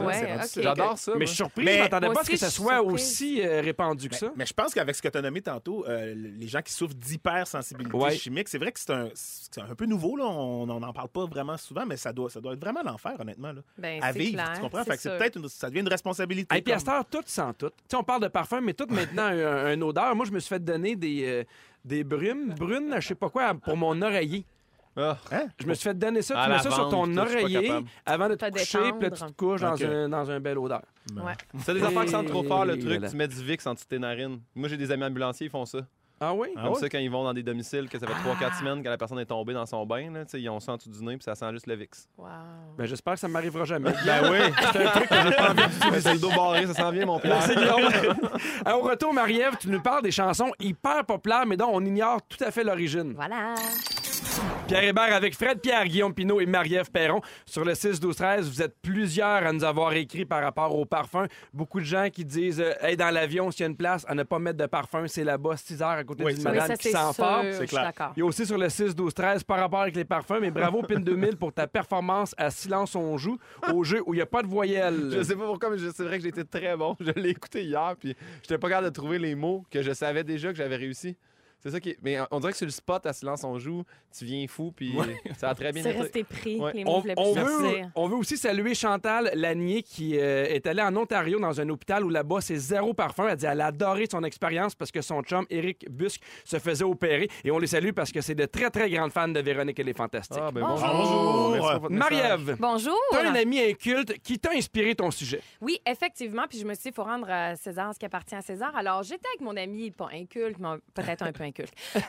Ah, ouais. J'adore ça. Mais je suis surpris, Mais- je m'attendais pas à ce que ça soit surprise. aussi euh, répandu que Mais, ça. mais je pense qu'avec ce que tu as nommé tantôt, euh, les gens qui souffrent d'hypersensibilité Ouais. chimique, c'est vrai que c'est un, c'est un peu nouveau. Là. On n'en parle pas vraiment souvent, mais ça doit, ça doit être vraiment l'enfer, honnêtement. Là. Ben, à vivre, clair, tu comprends? c'est Fait que peut-être ça devient une responsabilité. Et puis à cette heure, tout sent tout. Tu sais, on parle de parfum, mais tout maintenant a un, un odeur. Moi, je me suis fait donner des, euh, des brumes, brunes, je sais pas quoi, pour mon oreiller. Ah. Je me suis fait donner ça, tu mets ça sur ton oreiller avant de te coucher, puis là, tu te couches dans, un, dans un bel odeur. Ouais. C'est des affaires qui sentent trop fort, le truc. Tu mets du Vicks en dessous de tes narines. Moi, j'ai des amis ambulanciers, ils font ça. Ah oui? Ah Comme ouais? ça, quand ils vont dans des domiciles, que ça fait 3-4 semaines que la personne est tombée dans son bain, là, ils ont ça en dessous du nez, puis ça sent juste le Vicks. Wow. Ben, j'espère que ça m'arrivera jamais. Ben oui! C'est un truc que j'ai pas envie de C'est le dos barré, ça sent bien, mon père. Au retour, Marie-Ève, tu nous parles des chansons hyper populaires, mais dont on ignore tout à fait l'origine. Voilà. Pierre Hébert avec Fred Pierre, Guillaume Pinot et Marie-Ève Perron. Sur le 6 12 13 vous êtes plusieurs à nous avoir écrit par rapport au parfum. Beaucoup de gens qui disent euh, Hey, dans l'avion, s'il y a une place, à ne pas mettre de parfum, c'est là-bas, 6 heures à côté Oui, d'une madame ça, qui c'est sent fort. Suis clair. Il y a aussi sur le 6 12 13 par rapport avec les parfums, mais bravo Pin 2000 pour ta performance à Silence on joue au jeu où il n'y a pas de voyelle. Je sais pas pourquoi, mais c'est vrai que été très bon. Je l'ai écouté hier, puis j'étais pas capable de trouver les mots que je savais déjà que j'avais réussi. C'est ça qui est... Mais on dirait que sur le spot, à silence on joue, tu viens fou, puis ça a très bien C'est été. resté pris, Ouais. les mots On, veut, on veut aussi saluer Chantal Lanier qui euh, est allée en Ontario dans un hôpital où là-bas c'est zéro parfum. Elle dit elle a adoré son expérience parce que son chum Eric Busque se faisait opérer et on les salue parce que c'est de très très grandes fans de Véronique et les Fantastiques. Ah, ben Bonjour. bonjour. Marie-Ève, Bonjour. t'as un ami inculte qui t'a inspiré ton sujet. Oui, effectivement. Puis je me suis dit, il faut rendre à César ce qui appartient à César. Alors, j'étais avec mon ami, pas inculte, mais peut-être un peu inculte,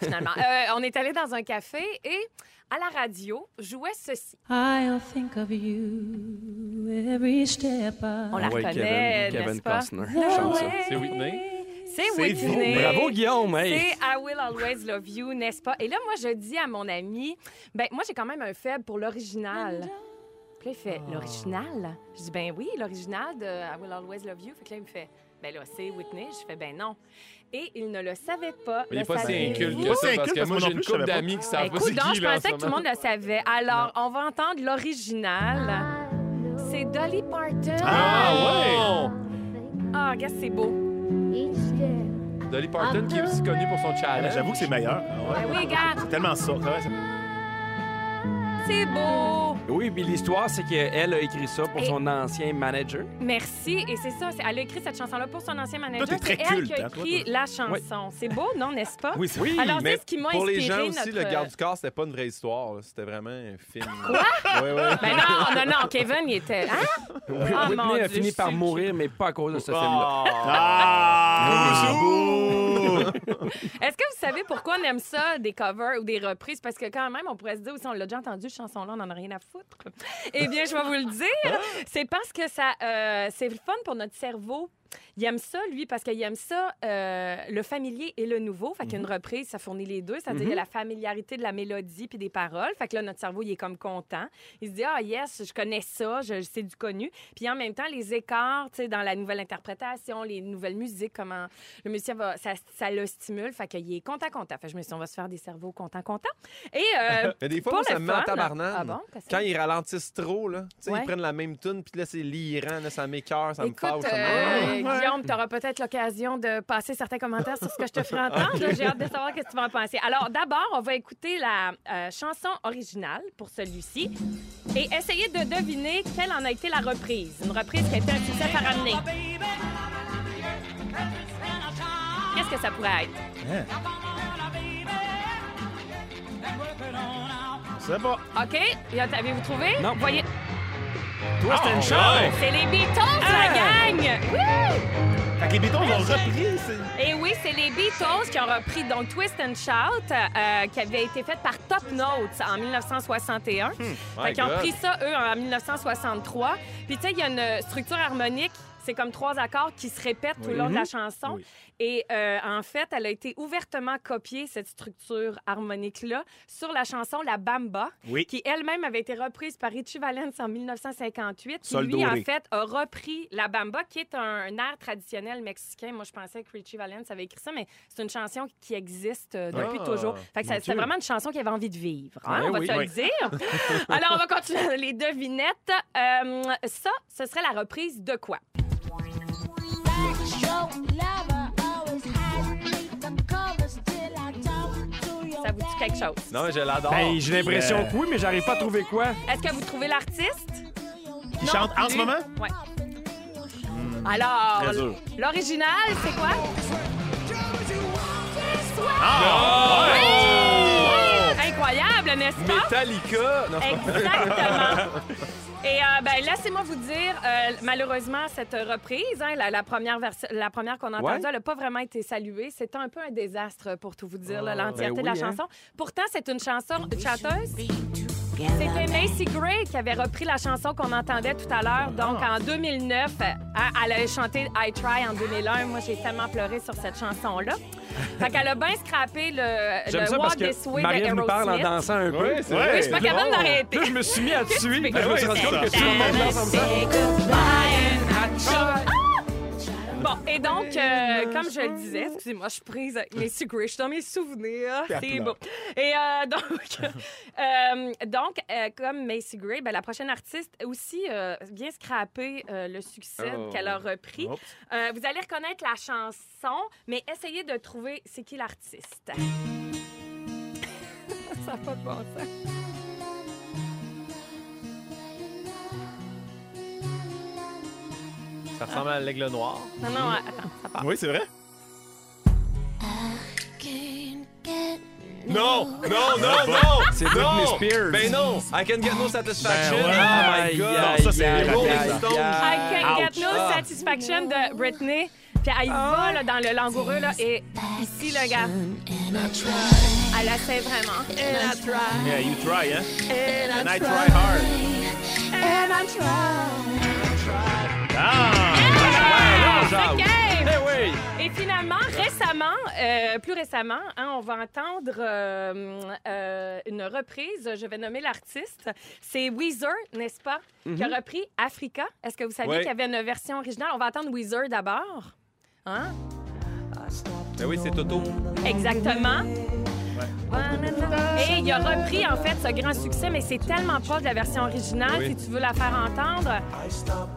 finalement. Euh, on est allé dans un café et à la radio jouait ceci. I'll think of you every step of On la Ah ouais, reconnaît, Kevin- Kevin n'est-ce pas? Costner C'est Whitney. C'est Whitney. vous. Bravo Guillaume, hey. C'est I Will Always Love You, n'est-ce pas? Et là, moi, je dis à mon ami, ben moi, j'ai quand même un faible pour l'original. Puis là, il fait, l'original? Je dis, ben oui, l'original de I Will Always Love You. Fait que là, il me fait, ben là, c'est Whitney. Je fais, ben non. Et il ne le savait pas. Il est Le pas si inculte Pas que ça, parce que moi, j'ai une couple pas. d'amis qui Ben, savent pas c'est donc, qui, je pensais que tout le monde le savait. Alors, on va entendre l'original. C'est Dolly Parton. Ah ouais! Ah, regarde, c'est beau. Dolly Parton, qui est aussi connue pour son Ah, mais challenge. J'avoue que c'est meilleur. Ah. Ben oui, regarde. C'est tellement ça. C'est beau! Oui, puis l'histoire, c'est qu'elle a écrit ça pour Et- son ancien manager. Merci. Et c'est ça, elle a écrit cette chanson-là pour son ancien manager. Toi, t'es C'est très elle culte, qui a hein, toi, écrit toi. la chanson. C'est beau, non, n'est-ce pas? Oui, Oui, Alors, Mais c'est ce qui m'a pour les inspiré gens aussi, notre... le garde du corps, c'était pas une vraie histoire. C'était vraiment un film. Quoi? Oui, oui. Ben non, non, non, Kevin, il était... Hein? Ah, mon Whitney a Dieu, fini par mourir, mais pas à cause de ce film-là. Ah! Est-ce que vous savez pourquoi on aime ça, des covers ou des reprises? Parce que quand même, on pourrait se dire aussi, on l'a déjà entendu, cette chanson-là, on n'en a rien à foutre. Eh bien, je vais vous le dire. C'est parce que ça, euh, c'est le fun pour notre cerveau. Il aime ça, lui, parce qu'il aime ça, euh, le familier et le nouveau. Fait qu'une Mhm. reprise, ça fournit les deux. C'est-à-dire, y a la familiarité de la mélodie puis des paroles. Fait que là, notre cerveau, il est comme content. Il se dit, ah, yes, je connais ça, je, c'est du connu. Puis en même temps, les écarts, tu sais, dans la nouvelle interprétation, les nouvelles musiques, comment le musicien va, ça, ça le stimule. Fait qu'il est content, content. Fait que je me suis dit, on va se faire des cerveaux content, content. Et euh, Mais des fois, moi, ça me met en tabarnane. Ah bon? Quand ils ralentissent trop, là, tu sais, Ouais. ils prennent la même tune, puis là, c'est lirant, là, ça m'écœure, ça me fâche. euh, Guillaume, tu auras peut-être l'occasion de passer certains commentaires sur ce que je te ferai entendre. J'ai hâte de savoir ce que tu vas en penser. Alors, d'abord, on va écouter la euh, chanson originale pour celui-ci et essayer de deviner quelle en a été la reprise. Une reprise qui a été un succès faramineux. Qu'est-ce que ça pourrait être? C'est pas. OK? Avez-vous trouvé? Non. Voyez, Toi, c'était une Ah, chance. ouais. c'est les Beatles, Ah! la gang! Wouh! Fait que les Beatles ont repris. Et oui, c'est les Beatles qui ont repris donc Twist and Shout, euh, qui avait été faite par Top Notes en 1961. Hmm. Fait qu'ils ont pris ça, eux, en 1963. Puis, tu sais, il y a une structure harmonique. C'est comme trois accords qui se répètent tout le long de la chanson. Oui. Et euh, en fait, elle a été ouvertement copiée, cette structure harmonique-là, sur la chanson La Bamba, qui elle-même avait été reprise par Richie Valens en 1958. Qui, Sol lui, en fait, a repris La Bamba, qui est un, air traditionnel mexicain. Moi, je pensais que Richie Valens avait écrit ça, mais c'est une chanson qui existe euh, depuis Ah, toujours. Fait que ça- mon c'est vraiment une chanson qui avait envie de vivre. hein, Ouais, on va oui. se Oui. le dire. Alors, on va continuer les devinettes. Euh, ça, ce serait la reprise de quoi? Ça vous dit quelque chose? Non, mais je l'adore. Ben, j'ai l'impression Euh. que oui, mais j'arrive pas à trouver quoi. Est-ce que vous trouvez l'artiste? Non chantent en ce moment? Ouais. Alors, Très dur. l'original, c'est quoi? Ah! Oui! Pas? Metallica. Non, Exactement. Et euh, ben, laissez-moi vous dire, euh, malheureusement, cette reprise, hein, la, la première, la première qu'on a Ouais. entendue, elle n'a pas vraiment été saluée. C'était un peu un désastre, pour tout vous dire, là, l'entièreté Ben de la hein. chanson. Pourtant, c'est une chanson chanteuse. C'était Macy Gray qui avait repris la chanson qu'on entendait tout à l'heure. Donc, Ah. en 2009, euh, elle a chanté I Try en 2001. Moi, j'ai tellement pleuré sur cette chanson-là. Fait qu'elle a bien scrappé le, J'aime le ça parce Walk This que Way Marie de nous parle en Aerosmith. dansant un peu. Ouais, c'est vrai. Oui, je suis pas capable d'arrêter. Là, je me suis mis à puis Je me suis rendu compte que tout le monde danse comme ça. Bon, et donc, euh, comme je le disais, excusez-moi, je suis prise avec mes je suis dans mes souvenirs. C'est beau. Et euh, donc, euh, donc euh, comme Macy Gray, ben, la prochaine artiste aussi euh, vient scraper euh, le succès Oh. qu'elle a repris. Euh, vous allez reconnaître la chanson, mais essayez de trouver c'est qui l'artiste. Ça n'a pas de bon sens. Ça ressemble à l'aigle noir. Non, non, attends, ça part. Oui, c'est vrai. Non, non, non, non! C'est Non! Britney Spears. Ben non! I can get no satisfaction. Ben ouais. Oh my God! aïe, ça, c'est Rolling Stones. I can't Ouch. get no Ah. satisfaction de Britney. Puis elle y va là, dans le langoureux, là, et ici, le gars, elle essaie vraiment. And I try, Yeah, you try, hein? and And I I try try, hard. and I try. Eh oui! Et finalement, récemment, euh, plus récemment, hein, on va entendre euh, euh, une reprise. Je vais nommer l'artiste. C'est Weezer, n'est-ce pas, qui a repris Africa. Est-ce que vous saviez Oui. qu'il y avait une version originale? On va entendre Weezer d'abord. Hein? Ben oui, c'est Toto. Exactement. Et il a repris, en fait, ce grand succès, mais c'est tellement proche de la version originale, Oui. si tu veux la faire entendre.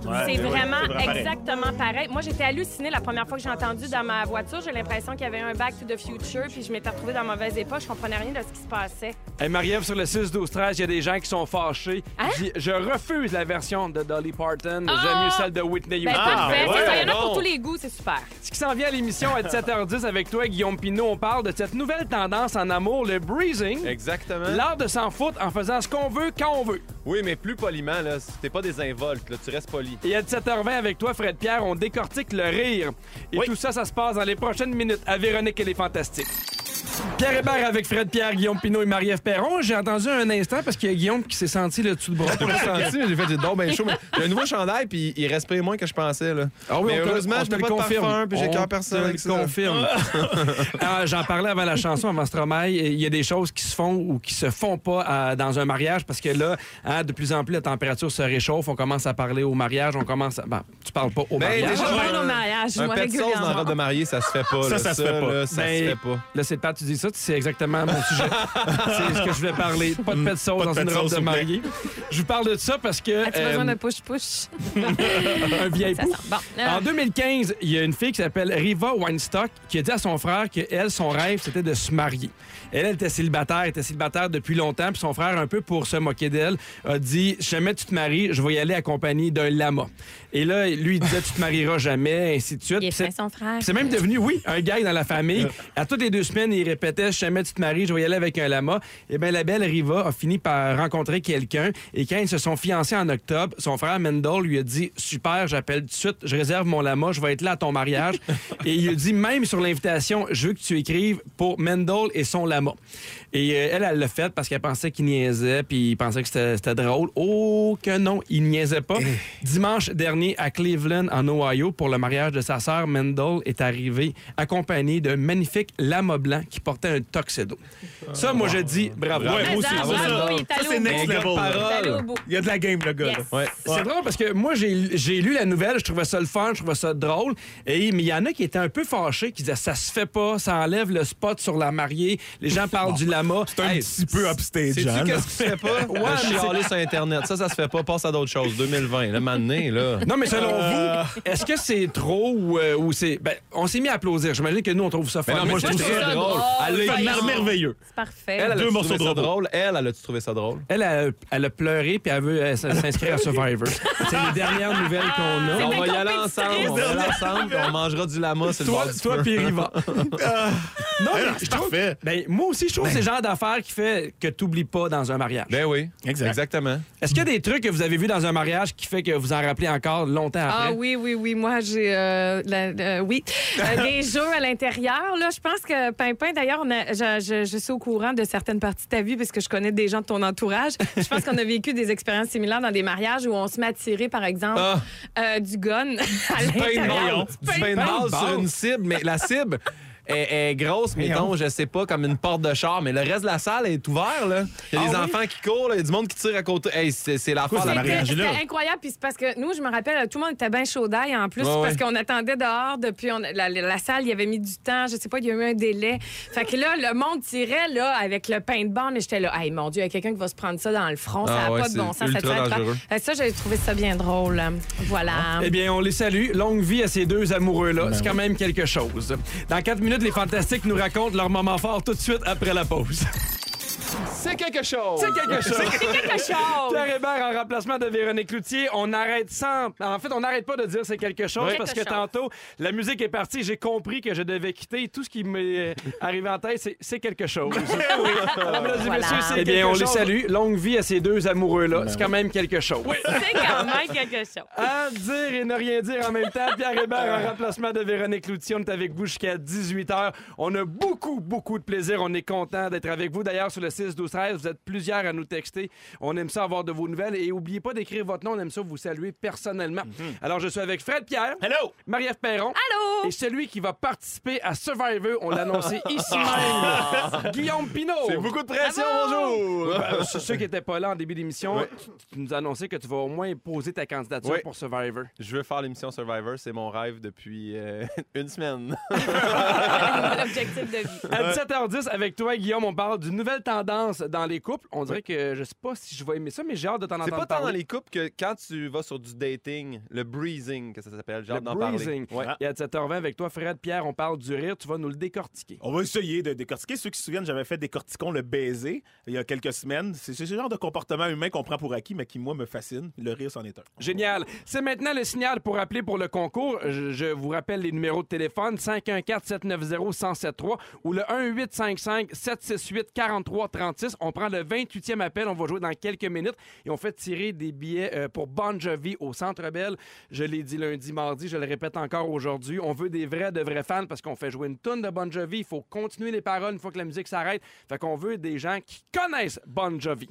Ouais, c'est vraiment exactement pareil. Moi, j'étais hallucinée la première fois que j'ai entendu dans ma voiture. J'ai l'impression qu'il y avait un Back to the Future, puis je m'étais retrouvée dans mauvaise époque. Je comprenais rien de ce qui se passait. Hey, Marie-Ève, sur le 6-12-13, il y a des gens qui sont fâchés. Hein? Ils disent, Je refuse la version de Dolly Parton. Ah! J'aime mieux celle de Whitney Ben, Houston. parfait. ouais, c'est ça. Il y en a pour tous les goûts, c'est super. Ce qui s'en vient à l'émission à 17h10 avec toi, Guillaume Pinot, on parle de cette nouvelle tendance en amour, le breezing. Exactement. L'art de s'en foutre en faisant ce qu'on veut quand on veut. Oui, mais plus poliment, là. T'es pas des involtes, là. Tu restes poli. Et à 17h20 avec toi, Fred Pierre, on décortique le rire. Et Oui. tout ça, ça se passe dans les prochaines minutes à Véronique et les Fantastiques. Pierre Hébert avec Fred Pierre, Guillaume Pinot et Marie-Ève Perron. J'ai entendu un instant parce qu'il y a Guillaume qui s'est senti le dessous de bras. J'ai senti, j'ai fait du don ben chaud. mais J'ai un nouveau chandail, puis il respire moins que je pensais, là. Ah oui, mais on heureusement, je le pas de confirme. parfum, puis j'ai cœur personne ça. confirme. Ah, J'en parlais avant la chanson, avant Stromae. Il y a des choses qui se font ou qui se font pas euh, dans un mariage parce que là, hein, de plus en plus, la température se réchauffe. On commence à parler au mariage. On commence à... Bon, tu parles pas au Ben, mariage. déjà, On un- parle au mariage, Un pet de sauce dans la régulièrement. robe de mariée, ça se fait pas. Ça, là. ça se fait pas. là, ça Ben, se fait pas. Là, c'est pas tu dis ça, c'est exactement mon sujet. c'est ce que je voulais parler. Pas de pet de sauce dans pet une robe de mariée. Je vous parle de ça parce que As-tu euh, besoin d'un push-push? un vieil Ça pou. bon. En Euh, 2015, il y a une fille qui s'appelle Riva Weinstock qui a dit à son frère que elle, son rêve, c'était de se marier. Elle, elle était célibataire, elle était célibataire depuis longtemps, puis son frère, un peu pour se moquer d'elle, a dit Si jamais tu te maries, je vais y aller accompagné d'un lama. Et là, lui, il disait Tu te marieras jamais, ainsi de suite. Il est son frère. c'est même devenu, oui, un gag dans la famille. À toutes les deux semaines, il répétait Si jamais tu te maries, je vais y aller avec un lama. Et bien, la belle Riva a fini par rencontrer quelqu'un. Et quand ils se sont fiancés en octobre, son frère Mendel lui a dit Super, j'appelle tout de suite, je réserve mon lama, je vais être là à ton mariage. et il a dit Même sur l'invitation, je veux que tu écrives pour Mendel et son lama la. Et euh, elle, elle l'a fait parce qu'elle pensait qu'il niaisait, puis il pensait que c'était drôle. Oh, que non, il niaisait pas. Dimanche dernier, à Cleveland, en Ohio, pour le mariage de sa sœur, Mendel est arrivé accompagné d'un magnifique lama blanc qui portait un tuxedo. Ça, moi, je dis bravo. Ouais, moi aussi, ça. il est allé Ça, c'est au next level. Il est là. allé au bout. Il y a de la game, le gars. Yes. là. Ouais. C'est drôle parce que moi, j'ai j'ai lu la nouvelle, je trouvais ça le fun, je trouvais ça drôle. Et, mais il y en a qui étaient un peu fâchés, qui disaient ça se fait pas, ça enlève le spot sur la mariée, les gens parlent du lama. C'est un Hey, petit peu upstage, Sais-tu hein, qu'est-ce qui se fait pas? Ouais, chialer sur Internet. Ça, ça se fait pas. Passe à d'autres choses. 2020, le matin, là. Non, mais selon vous, est-ce que c'est trop ou, euh, ou c'est. Ben, on s'est mis à applaudir. J'imagine que nous, on trouve ça fun. Mais non, moi, je Moi, trouve je trouve ça drôle. Elle a merveilleux. C'est parfait. Elle, elle Deux a morceaux de drôle? Elle, elle a-tu trouvé ça drôle? Elle, a, elle a pleuré puis elle veut euh, s'inscrire à Survivor. c'est les dernières nouvelles qu'on a. On va y aller ensemble. On va y aller ensemble. puis On mangera du lama sur le Toi, puis Riva. non, mais je trouve-. Ben, moi aussi, je trouve que c'est genre d'affaire qui fait que tu n'oublies pas dans un mariage. Ben oui. Exact. Exactement. Est-ce qu'il y a des trucs que vous avez vus dans un mariage qui fait que vous en rappelez encore longtemps après? Ah oui, oui, oui. Moi, j'ai. euh, la- euh, oui. Euh, des jeux à l'intérieur. Là, je pense que Pimpin, d'ailleurs, je, je- je suis au courant de certaines parties de ta vie parce que je connais des gens de ton entourage. Je pense qu'on a vécu des expériences similaires dans des mariages où on se met à tirer, par exemple, Ah. euh, du gun à l'intérieur. Du Paintball. sur une cible, mais la cible est, est grosse, mettons, je sais pas, comme une porte de char, mais le reste de la salle est ouvert, là. Il y a Ah des oui? enfants qui courent, il y a du monde qui tire à côté. Hey, c'est la c'est plus- mariage? C'était incroyable. Puis c'est parce que nous, je me rappelle, tout le monde était bien chaud d'ail en plus Ouais, parce ouais. qu'on attendait dehors depuis on- la, la salle, il y avait mis du temps. Je sais pas, il y a eu un délai. Fait que là, le monde tirait là, avec le paintball et j'étais là, hey mon Dieu, il y a quelqu'un qui va se prendre ça dans le front. ça Ah n'a ouais, pas de bon sens. ultra ça, dangereux. Euh, ça, j'ai trouvé ça bien drôle. Voilà. Eh bien, on les salue. Longue vie à ces deux amoureux-là. C'est quand même quelque chose. Dans quatre minutes, les Fantastiques nous racontent leur moment fort tout de suite après la pause. C'est quelque chose. C'est quelque chose. C'est quelque chose. Pierre Hébert en remplacement de Véronique Cloutier. On arrête sans. En fait, on n'arrête pas de dire c'est quelque chose Oui. parce que chose. tantôt, la musique est partie. J'ai compris que je devais quitter. Tout ce qui m'est euh, arrivé en tête, c'est c'est quelque chose. Alors, mesdames et Voilà. messieurs, c'est Eh bien, on les salue. Longue vie à ces deux amoureux-là. C'est quand même quelque chose. C'est quand même quelque chose. À dire et ne rien dire en même temps. Pierre Hébert en remplacement de Véronique Cloutier. On est avec vous jusqu'à 18h. On a beaucoup, beaucoup de plaisir. On est content d'être avec vous. D'ailleurs, sur le 6 6 12 13. Vous êtes plusieurs à nous texter. On aime ça avoir de vos nouvelles et oubliez pas d'écrire votre nom. On aime ça vous saluer personnellement. Alors, je suis avec Fred Pierre, Hello! Marie-Ève Perron Allô? et celui qui va participer à Survivor. On l'a annoncé ici même. Guillaume Pinot. C'est beaucoup de pression, bonjour! Ben, ceux qui n'étaient pas là en début d'émission, tu, tu nous as annoncé que tu vas au moins poser ta candidature Oui. pour Survivor. Je veux faire l'émission Survivor, c'est mon rêve depuis euh, une semaine. L'objectif de vie. À 17h10, avec toi, Guillaume, on parle d'une nouvelle tendance dans les couples. On dirait que je sais pas si je vais aimer ça, mais j'ai hâte de t'en C'est entendre pas tant dans parler. les couples que quand tu vas sur du dating, le breezing, que ça s'appelle, j'ai hâte d'en parler. breezing. Ouais. Et à 17h20, avec toi, Fred, Pierre, on parle du rire. Tu vas nous le décortiquer. On va essayer de décortiquer. Ceux qui se souviennent, j'avais fait décortiquons le baiser il y a quelques semaines. C'est c'est ce genre de comportement humain qu'on prend pour acquis, mais qui, moi, me fascine. Le rire, c'en est un. Génial. C'est maintenant le signal pour appeler pour le concours. Je, je vous rappelle les numéros de téléphone 514-790-1073 ou le 1855-768-4336. On prend le 28e appel. On va jouer dans quelques minutes et on fait tirer des billets euh, pour Bon Jovi au Centre Bell. Je l'ai dit lundi, mardi, je le répète encore aujourd'hui. On veut des vrais, de vrais fans parce qu'on fait jouer une tonne de Bon Jovi. Il faut continuer les paroles une fois que la musique s'arrête. Fait qu'on veut des gens qui connaissent Bon Jovi.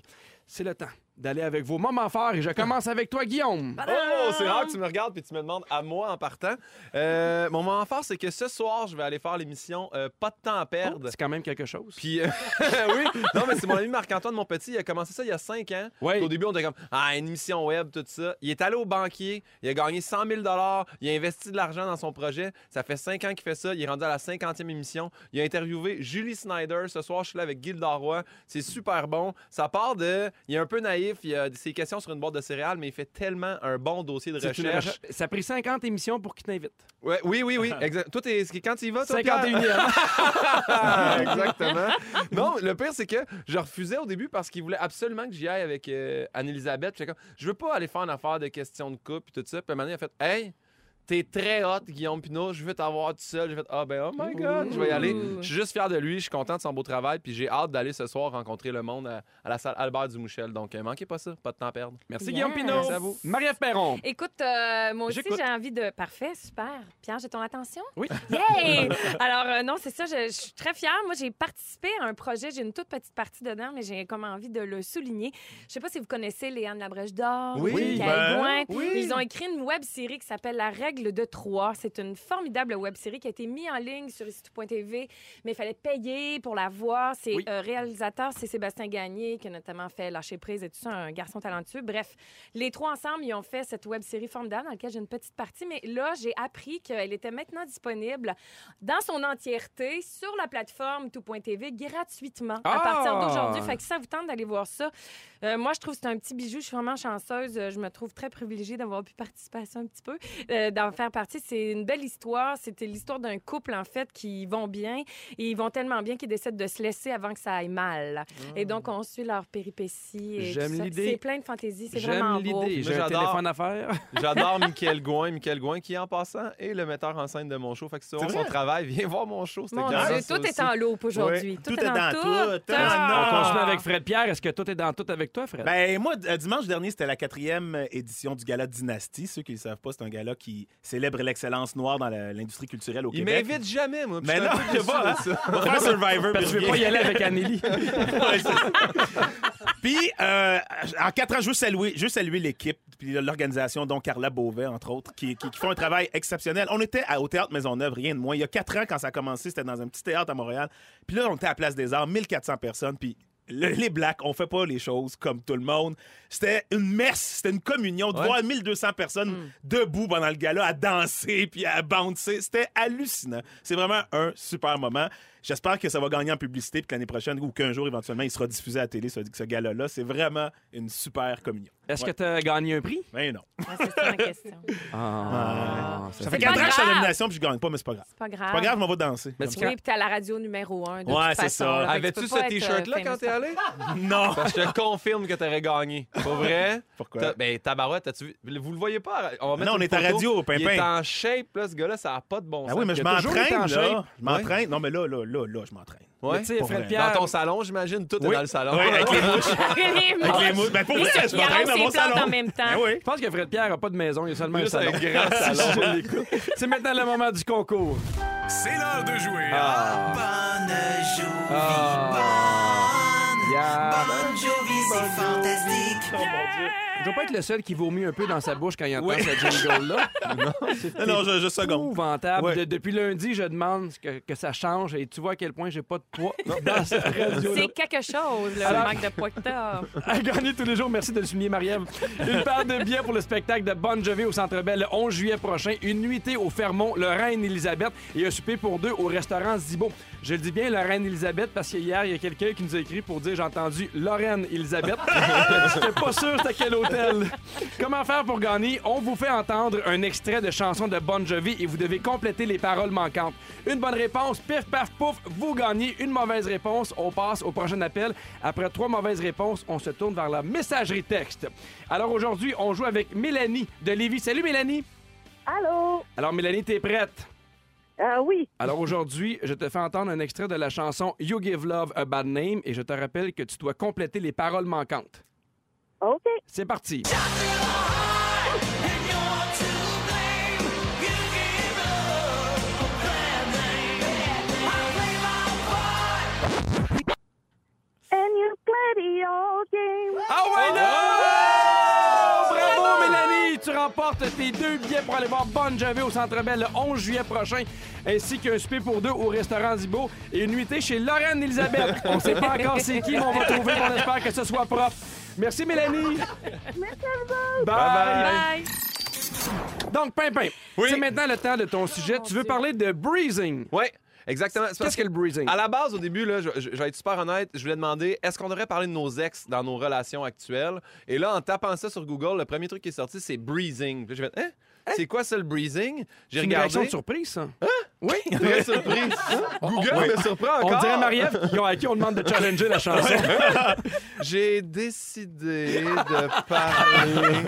C'est le temps d'aller avec vos moments forts et je commence avec toi, Guillaume. Oh, c'est rare que tu me regardes puis tu me demandes à moi en partant. Euh, mon moment fort, c'est que ce soir, je vais aller faire l'émission euh, Pas de temps à Oh, perdre. c'est quand même quelque chose. Puis, euh, oui, non, mais c'est mon ami Marc-Antoine, mon petit. Il a commencé ça il y a 5 ans. Oui. Au début, on était comme, ah, une émission web, tout ça. Il est allé au banquier, il a gagné 100 000 Il a investi de l'argent dans son projet. Ça fait 5 ans qu'il fait ça. Il est rendu à la 50e émission. Il a interviewé Julie Snyder. Ce soir, je suis là avec Gilles Roy. C'est super bon. Ça part de. Il est un peu naïf. Il a ses questions sur une boîte de céréales, mais il fait tellement un bon dossier de recherche. recherche- Ça a pris 50 émissions pour qu'il t'invite. Ouais, oui, oui, oui. Exact. Toi, t'es- quand tu y vas, toi, 51e. Pierre? Exactement. Non, le pire, c'est que je refusais au début parce qu'il voulait absolument que j'y aille avec euh, Anne-Elisabeth. Je veux pas aller faire une affaire de questions de couple et tout ça. Puis à un moment donné, il a fait, hey, t'es très hot, Guillaume Pinot, je veux t'avoir tout seul. J'ai fait, ah ben, oh my God, je vais y aller. Je suis juste fier de lui, je suis content de son beau travail. Puis j'ai hâte d'aller ce soir rencontrer le monde à, à la salle Albert Dumouchel. Donc, euh, manquez pas ça, pas de temps à perdre. Merci, Yes. Guillaume Pinot. Merci à vous. Marie-Ève Perron. Écoute, euh, moi aussi, j'ai envie de. Parfait, super. Pierre, j'ai ton attention? Oui. Yay! Alors, euh, non, c'est ça, je, je suis très fière. Moi, j'ai participé à un projet, j'ai une toute petite partie dedans, mais j'ai comme envie de le souligner. Je sais pas si vous connaissez Léane Labrèche d'Or, Oui, ben, oui. Ils ont écrit une web série qui s'appelle La règle de trois. C'est une formidable web série qui a été mise en ligne sur ici.tv, mais il fallait payer pour la voir. C'est Oui. euh, réalisateur, c'est Sébastien Gagné, qui a notamment fait Lâcher prise et tout ça, un garçon talentueux. Bref, les trois ensemble, ils ont fait cette web série formidable dans laquelle j'ai une petite partie, mais là, j'ai appris qu'elle était maintenant disponible dans son entièreté sur la plateforme tout.tv gratuitement à Ah! partir d'aujourd'hui. Fait que ça vous tente d'aller voir ça, euh, moi, je trouve que c'est un petit bijou. Je suis vraiment chanceuse. Je me trouve très privilégiée d'avoir pu participer à ça un petit peu, euh, faire partie. C'est une belle histoire. C'était l'histoire d'un couple, en fait, qui vont bien. Et ils vont tellement bien qu'ils décident de se laisser avant que ça aille mal. Et donc, on suit leurs péripéties. et J'aime l'idée. C'est plein de fantaisie. C'est vraiment J'aime beau. l'idée. J'ai un j'adore. téléphone à faire. J'adore Michael Gouin. Michael Gouin qui, en passant, est le metteur en scène de mon show. Fait que si son travail, viens voir mon show. Mon Dieu, tout est en loupe aujourd'hui. Oui. Tout, Tout est est dans dans tout. tout. Ah! On continue avec Fred Pierre. Est-ce que tout est dans tout avec toi, Fred? Ben, moi, dimanche dernier, c'était la quatrième édition du gala Dynastie. Ceux qui ne le savent pas, c'est un gala qui célèbre l'excellence noire dans l'industrie culturelle au Il Québec. m'invite jamais, moi. Mais non, je sais déçu pas, de ça. On va faire Survivor. Parce que je veux pas y aller avec Anneli. Ouais, c'est ça. Puis, euh, en quatre ans, je veux saluer, je veux saluer l'équipe, puis l'organisation, dont Carla Beauvais, entre autres, qui, qui, qui font un travail exceptionnel. On était à- au Théâtre Maisonneuve, rien de moins. Il y a quatre ans, quand ça a commencé, c'était dans un petit théâtre à Montréal. Puis là, on était à la Place des Arts, 1400 personnes, puis le- les Blacks, on fait pas les choses comme tout le monde. C'était une messe, c'était une communion. De Ouais. voir 1200 personnes debout pendant le gala à danser puis à bouncer, c'était hallucinant. C'est vraiment un super moment. J'espère que ça va gagner en publicité puis que l'année prochaine ou qu'un jour éventuellement il sera diffusé à la télé ce, ce gala-là. C'est vraiment une super communion. Est-ce Ouais. que tu as gagné un prix? Ben non. Ah, c'est ça ma question. Ah, Ça fait pas 4 ans que je suis à la nomination puis je gagne pas, mais c'est pas grave. C'est pas grave. C'est pas grave, mais on va danser. Mais. Oui, puis t'es à la radio numéro un. De Ouais, c'est ça. Avais-tu ce t-shirt-là euh, quand t'es famous allé? Non. Parce que je te confirme que t'aurais gagné. Pour vrai? Pourquoi? Ben, tabarouette, as-tu vu? Vous le voyez pas? On va mettre Non, on est à radio, Il est Pimpin. en shape, là, ce gars-là, ça n'a pas de bon Ah sens. oui, mais je m'entraîne, en là. Je m'entraîne. Non, mais là, là, là, là, je m'entraîne. Ouais. Tu sais, Fred. Pierre. Dans ton salon, j'imagine, tout est dans le salon. Oui, avec les mouches. les avec les mouches. Ben, pour vrai, je m'entraîne dans mon salon. en même temps. Ben oui. Je pense que Fred Pierre n'a pas de maison, il y a seulement un salon. grand salon. Je l'écoute. C'est maintenant le moment du concours. C'est l'heure de jouer. Ah. Bonne journée, Ah. bonne. Yeah. Bonne Jovi, c'est fantastique. Oh, mon Dieu dois pas être le seul qui vomit un peu dans sa bouche quand il entend cette jingle-là. Non, non, je, je seconde. épouvantable. Ouais. De- depuis lundi, je demande que, que ça change et tu vois à quel point j'ai pas de poids dans cette radio C'est quelque chose, le Alors- manque de poids que t'as. à gagner tous les jours. Merci de le souligner, Marie-Ève. Une paire de billets pour le spectacle de Bon Jovi au Centre Bell le 11 juillet prochain. Une nuitée au Fermont, le Reine-Élisabeth et un souper pour deux au restaurant Zibo. Je le dis bien, le Reine-Élisabeth, parce qu'hier, il y a quelqu'un qui nous a écrit pour dire j'ai entendu Lorraine-Élisabeth. J'étais pas sûr c'était quel Comment faire pour gagner? On vous fait entendre un extrait de chanson de Bon Jovi et vous devez compléter les paroles manquantes. Une bonne réponse, pif, paf, pouf, vous gagnez. Une mauvaise réponse, on passe au prochain appel. Après trois mauvaises réponses, on se tourne vers la messagerie texte. Alors aujourd'hui, on joue avec Mélanie de Lévis. Salut Mélanie! Allô? Alors Mélanie, t'es prête? Euh, oui. Alors aujourd'hui, je te fais entendre un extrait de la chanson You Give Love a Bad Name et je te rappelle que tu dois compléter les paroles manquantes. OK. C'est parti. And you play the old game. Ah ouais! Remportes tes deux billets pour aller voir Bon Jovi au Centre Bell le 11 juillet prochain, ainsi qu'un souper pour deux au restaurant Zibo et une nuitée chez Lorraine Elisabeth. On sait pas encore c'est qui, mais on va trouver. On espère que ce soit propre. Merci, Mélanie! Merci à vous. Bye! Bye. Donc, Pimpin, c'est maintenant le temps de ton sujet. Tu veux parler de breezing? Ouais, exactement. Qu'est-ce que le breezing? À la base, au début, là, je, je- je vais être super honnête, je voulais demander est-ce qu'on devrait parler de nos ex dans nos relations actuelles? Et là, en tapant ça sur Google, le premier truc qui est sorti, c'est breezing. Puis j'ai fait hein? C'est quoi ça le breezing? J'ai C'est une regardé. réaction de surprise, ça. Oui. Très surprise. Google Oui. me surprend encore. On dirait Marie-Ève qui- à qui on demande de challenger la chanson. J'ai décidé de parler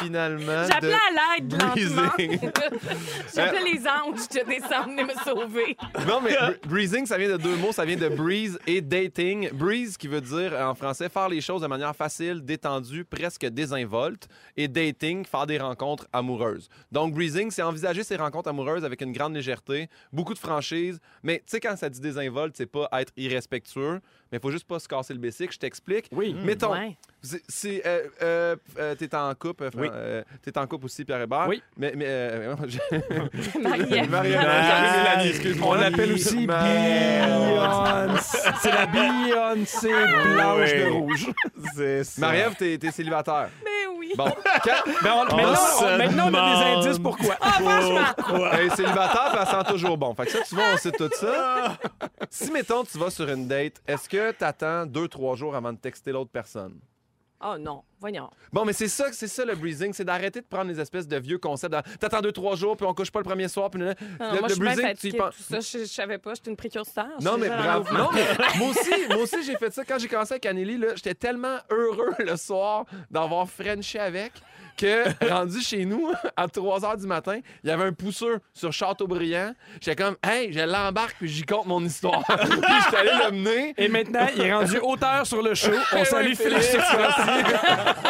finalement J'appelais de à l'aide lentement. breezing. J'appelais les anges de descendre venez me sauver. Non, mais br- breezing, ça vient de deux mots. Ça vient de breeze et dating. Breeze, qui veut dire en français faire les choses de manière facile, détendue, presque désinvolte. Et dating, faire des rencontres amoureuses. Donc, breezing, c'est envisager ces rencontres amoureuses avec une grande légèreté, beaucoup de franchise. Mais tu sais, quand ça dit désinvolte, c'est pas être irrespectueux, mais il faut juste pas se casser le bessic. Je t'explique. Oui. Mettons, Ouais. C'est- euh, euh, euh, t'es en couple, Fran- Oui. euh, t'es en couple aussi, Pierre Hébert. Oui. Mais, mais euh, j'ai- Marie-Ève. Marie-Ève. Mélanie, excuse-moi. On l'appelle aussi Beyoncé. C'est la Beyoncé blanche de rouge. C'est ça. Marie-Ève, t'es, t'es célibataire. Mais oui. Bon, quand Ben, on- maintenant, on, se maintenant, on a des demande indices pourquoi. Ah, franchement. elle est célibataire, puis elle sent toujours bon. Fait que ça, tu vois, on sait tout ça. Si, mettons, tu vas sur une date, est-ce que t'attends deux, trois jours avant de texter l'autre personne? Oh non, voyons. Bon, mais c'est ça, c'est ça le breezing, c'est d'arrêter de prendre les espèces de vieux concepts. dans- T'attends deux, trois jours, puis on couche pas le premier soir, puis... Non, le, moi, le suis bien penses- Tout ça, je, je savais pas. J'étais une précurseur. Non, mais bravo. dans le Non, mais moi aussi, moi aussi j'ai fait ça quand j'ai commencé avec Anneli. là, J'étais tellement heureux le soir d'avoir Frenché avec que, rendu chez nous, à 3 h du matin, il y avait un pousseur sur Châteaubriand. J'étais comme, hey, je l'embarque puis j'y compte mon histoire. puis j'étais allé le mener. Et maintenant, il est rendu auteur sur le show. On salue merci.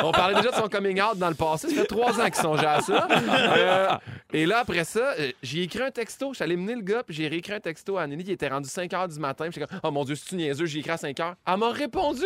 On parlait déjà de son coming out dans le passé. Ça fait trois ans qu'il songeait à ça. Euh, et là, après ça, euh, j'ai écrit un texto. J'allais allé mener le gars, puis j'ai réécrit un texto à Anneli qui était rendu 5 h du matin. J'étais comme, oh mon Dieu, c'est-tu niaiseux? J'ai écrit à 5 h. Elle m'a répondu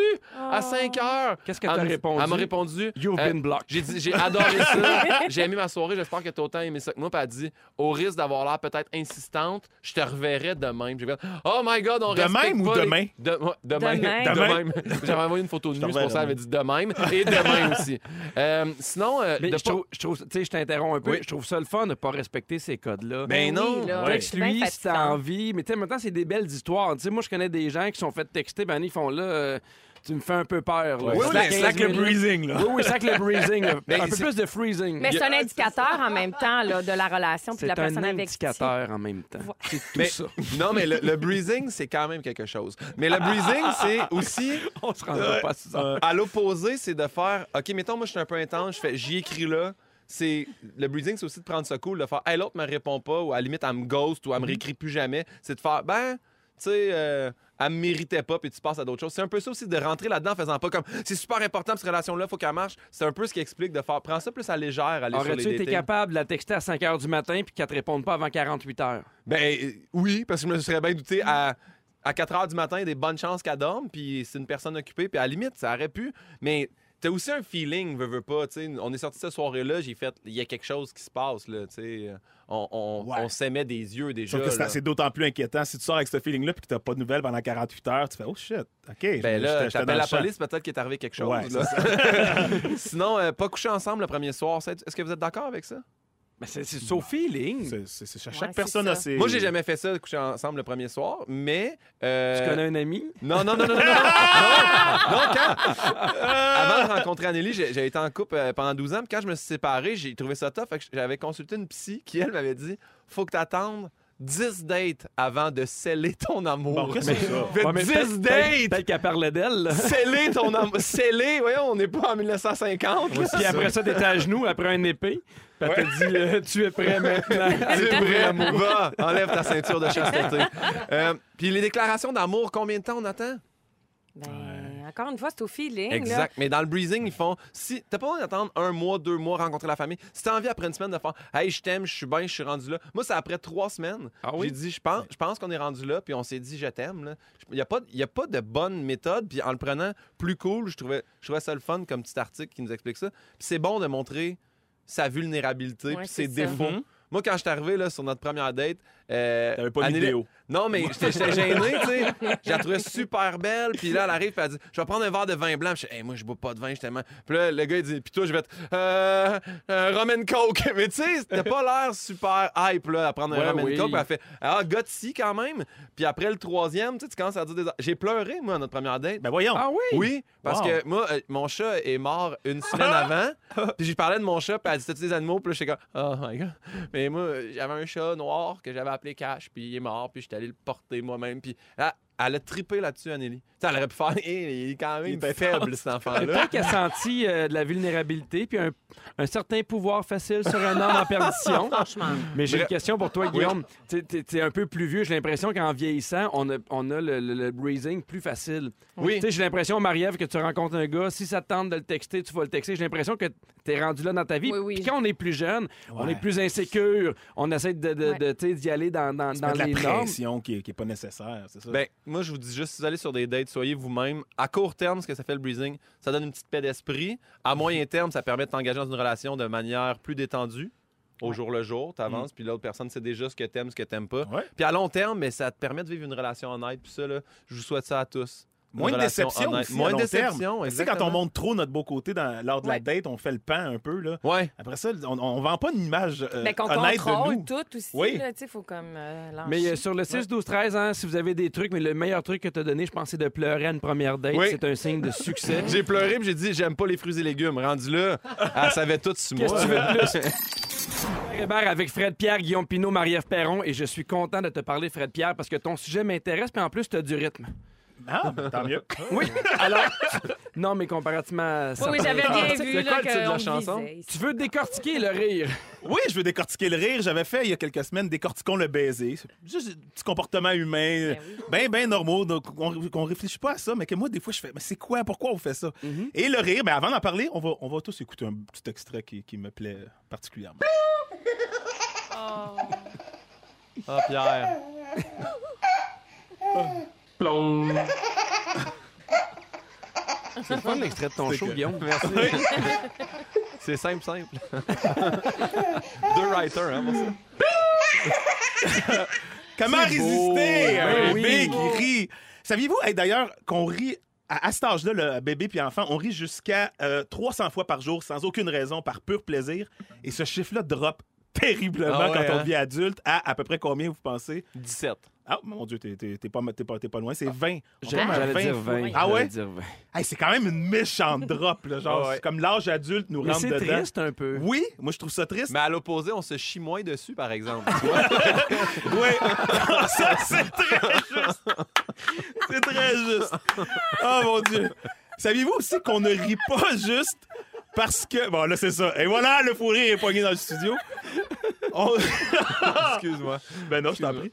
à 5 h. Qu'est-ce que t'as répondu? Elle m'a répondu? You've euh, been blocked. J'ai dit, j'ai adoré ça. J'ai aimé ma soirée. J'espère que t'as autant aimé ça que moi. Puis elle a dit, au risque d'avoir l'air peut-être insistante, je te reverrai de même. J'ai fait, oh my God, on De respecte même ou pas les- demain? De, même. même. De De même. J'avais envoyé une photo de nu, c'est pour ça qu'elle avait dit de même. Et de même aussi. Euh, sinon, euh, Mais de je pas- trouve, je trouve, tu sais, je t'interromps un peu. Oui. Je trouve ça le fun de pas respecter ces codes-là. Ben non. oui, là, Ouais. Texte c'est bien lui si t'as envie. Mais tu sais, maintenant, c'est des belles histoires. Tu sais, moi, je connais des gens qui sont fait texter, ben ils font là, euh, tu me fais un peu peur. Là. Oui, oui, Slack mais 15 slack le breezing, là. Oui, oui, sac le breezing. là. Un peu c'est- plus de freezing. Mais c'est un indicateur en même temps là, de la relation puis C'est de la personne un avec qui tu- indicateur en même temps. C'est tout Mais- ça. Non, mais le, le breezing, c'est quand même quelque chose. Mais le breezing, c'est aussi, On se rendra pas à ça. à l'opposé, c'est de faire, OK, mettons, moi, je suis un peu intense, je fais, j'y écris là. C'est le breezing, c'est aussi de prendre ça cool, de faire, hey, l'autre me répond pas, ou à la limite, elle me ghost, ou elle me réécrit plus jamais. C'est de faire, ben, tu sais, euh, elle méritait pas, puis tu passes à d'autres choses. C'est un peu ça aussi de rentrer là-dedans en faisant pas comme, c'est super important, cette relation-là, faut qu'elle marche. C'est un peu ce qui explique de faire, prends ça plus à légère, aller sur les Aurais-tu été capable de la texter à 5 h du matin puis qu'elle te réponde pas avant 48 heures? Ben euh, oui, parce que je me serais bien douté à, à 4 heures du matin, il y a des bonnes chances qu'elle dorme, puis c'est une personne occupée, puis à la limite, ça aurait pu. Mais t'as aussi un feeling, veux, veux pas. tu sais. On est sorti cette soirée-là, j'ai fait, il y a quelque chose qui se passe, là, tu sais. On, on, Ouais. on s'aimait des yeux déjà. C'est- d'autant plus inquiétant. Si tu sors avec ce feeling-là puis que t'as pas de nouvelles pendant 48 heures, tu fais Oh shit, OK. Ben là, t'appelles la police, peut-être qu'il est arrivé quelque chose. Ouais, là. c'est Sinon, euh, pas coucher ensemble le premier soir. Est-ce que vous êtes d'accord avec ça? Mais c'est c'est so feeling. C'est- c'est- c'est- chaque Ouais, c'est personne ça. a ses. Moi, j'ai jamais fait ça, coucher ensemble le premier soir, mais. euh, Tu connais un ami? Non, non, non, non, non. non, non, non, quand... Avant de rencontrer Anneli, j'ai j'ai été en couple euh, pendant 12 ans. Puis quand je me suis séparé, j'ai trouvé ça tough. Fait que j'avais consulté une psy qui, elle, m'avait dit faut que tu attendes 10 dates avant de sceller ton amour. Bon, Ouais, mais 10 peut-être- dates! Peut-être qu'elle parlait d'elle. Sceller ton amour. Sceller, voyons, on n'est pas en 1950. là. Puis après ça, t'étais à genoux après un épée. Puis elle t'a dit euh, Tu es prêt maintenant. C'est vrai, va, enlève ta ceinture de chasteté. Euh, Puis les déclarations d'amour, combien de temps on attend? Ben, encore une fois, c'est au feeling. là. Exact. Mais dans le breezing, ils font. Si t'as pas besoin d'attendre un mois, deux mois, rencontrer la famille. Si t'as envie après une semaine de faire Hey, je t'aime, je suis bien, je suis rendu là. Moi, c'est après trois semaines. Ah oui? J'ai dit, je pense, je pense qu'on est rendu là, puis on s'est dit, je t'aime. Il n'y a, pas- y a pas de bonne méthode, puis en le prenant plus cool, je trouvais, je trouvais ça le fun comme petit article qui nous explique ça. Puis c'est bon de montrer sa vulnérabilité, Ouais, puis ses ça. défauts. Mhm. Moi, quand je suis arrivé là, sur notre première date, euh, T'avais pas une Anneli- vidéo. Non, mais j'étais gêné, tu sais. Je la trouvais super belle. Puis là, elle arrive, puis elle dit Je vais prendre un verre de vin blanc. Puis je dis Hey, moi, je bois pas de vin, tellement. Puis là, le gars, il dit Puis toi, je vais être euh, un rum and coke. Mais tu sais, t'as pas l'air super hype, là, à prendre un Ouais, rum and oui. coke. Puis elle fait Ah, gutsy quand même. Puis après le troisième, tu sais, tu commences à dire des. J'ai pleuré, moi, à notre première date. Ben voyons. Ah oui? Oui, parce Wow. que moi, euh, mon chat est mort une semaine avant. Puis j'ai parlé de mon chat, puis elle dit T'as-tu des animaux? Puis là, j'étais comme Oh my god. Mais moi, euh, j'avais un chat noir que j'avais appelé Cash, puis il est mort, puis j'étais allé le porter moi-même. Puis là, elle a trippé là-dessus, Anneli. Elle aurait pu faire il est quand même est faible, cet enfant-là. Peut-être qu'elle a senti euh, de la vulnérabilité puis un, un certain pouvoir facile sur un homme en perdition. Franchement. Mais j'ai une question pour toi, Oui. Guillaume. Tu es un peu plus vieux. J'ai l'impression qu'en vieillissant, on a, on a le, le- le breezing plus facile. Oui. Tu sais, J'ai l'impression, Marie-Ève, que tu rencontres un gars, si ça te tente de le texter, tu vas le texter. J'ai l'impression que tu es rendu là dans ta vie. Oui, oui. Puis quand on est plus jeune, on Ouais. est plus insécure. On essaie de, de- Ouais. de, tu sais, d'y aller dans, dans, dans la les normes. pression qui n'est pas nécessaire, c'est ça? Ben, moi, je vous dis juste, si vous allez sur des dates, soyez vous-même. À court terme, ce que ça fait le breezing, ça donne une petite paix d'esprit. À moyen terme, ça permet de t'engager dans une relation de manière plus détendue. Au jour le jour, tu avances, puis l'autre personne sait déjà ce que t'aimes, ce que t'aimes pas. Puis à long terme, mais ça te permet de vivre une relation honnête. Puis ça, là, je vous souhaite ça à tous. Moins de déception aussi, Moins de long terme. déception, Tu sais, quand on montre trop notre beau côté dans- lors de la Ouais. date, on fait le pan un peu. Là. Ouais. Après ça, on, on vend pas une image euh, Mais qu'on honnête de nous. tout aussi. Oui. là, Tu sais, faut comme euh. Mais euh, sur le 6, 12, 13, hein, si vous avez des trucs, mais le meilleur truc que tu as donné, je pense, c'est de pleurer à une première date. Oui. C'est un signe de succès. J'ai pleuré puis j'ai dit j'aime pas les fruits et légumes. Rendu là, elle savait tout sur moi. Qu'est-ce que tu veux de plus? Hébert avec Fred Pierre, Guillaume Pinot, Marie-Ève Perron et je suis content de te parler, Fred Pierre, parce que ton sujet m'intéresse, puis en plus, tu as du rythme. Ah, ben, tant mieux. Oui, alors. non, mais comparativement à ça. Oui, oui, j'avais bien C'est vu quoi là, le titre de la chanson? Tu veux décortiquer le rire. Oui, je veux décortiquer le rire. J'avais fait il y a quelques semaines Décortiquons le baiser. C'est Juste des petits comportements humains, Ben oui. bien, bien normaux, donc on, qu'on réfléchit pas à ça, mais que moi, des fois, je fais, mais c'est quoi, pourquoi on fait ça? Mm-hmm. Et le rire, ben, avant d'en parler, on va, on va tous écouter un petit extrait qui, qui me plaît particulièrement. Oh. Ah, Pierre. C'est le fun, l'extrait de ton show, Guillaume. Merci. C'est simple, simple. Deux writers, hein, pour ça. Comment résister à un Ben bébé oui. qui rit? Saviez-vous, hey, d'ailleurs, qu'on rit à, à cet âge-là, le bébé puis enfant, on rit jusqu'à euh, 300 fois par jour sans aucune raison, par pur plaisir. Et ce chiffre-là drop terriblement Ah ouais, quand on hein? devient adulte. À à peu près combien, vous pensez? 17. Ah, mon Dieu, t'es t'es- t'es pas, t'es pas, t'es pas loin. C'est 20. On J'allais tombe à j'allais 20 dire fois. 20. Ah ouais? J'allais dire 20. Hey, c'est quand même une méchante drop. Là, genre, Ah ouais. comme l'âge adulte nous Mais rentre c'est dedans. triste un peu. Oui, moi je trouve ça triste. Mais à l'opposé, on se chie moins dessus, par exemple. Oui, ça c'est très juste. C'est très juste. Oh mon Dieu. Saviez-vous aussi qu'on ne rit pas juste parce que. Bon, là, c'est ça. Et voilà, le fou rire est poigné dans le studio. On- Excuse-moi. Ben non, je t'en prie.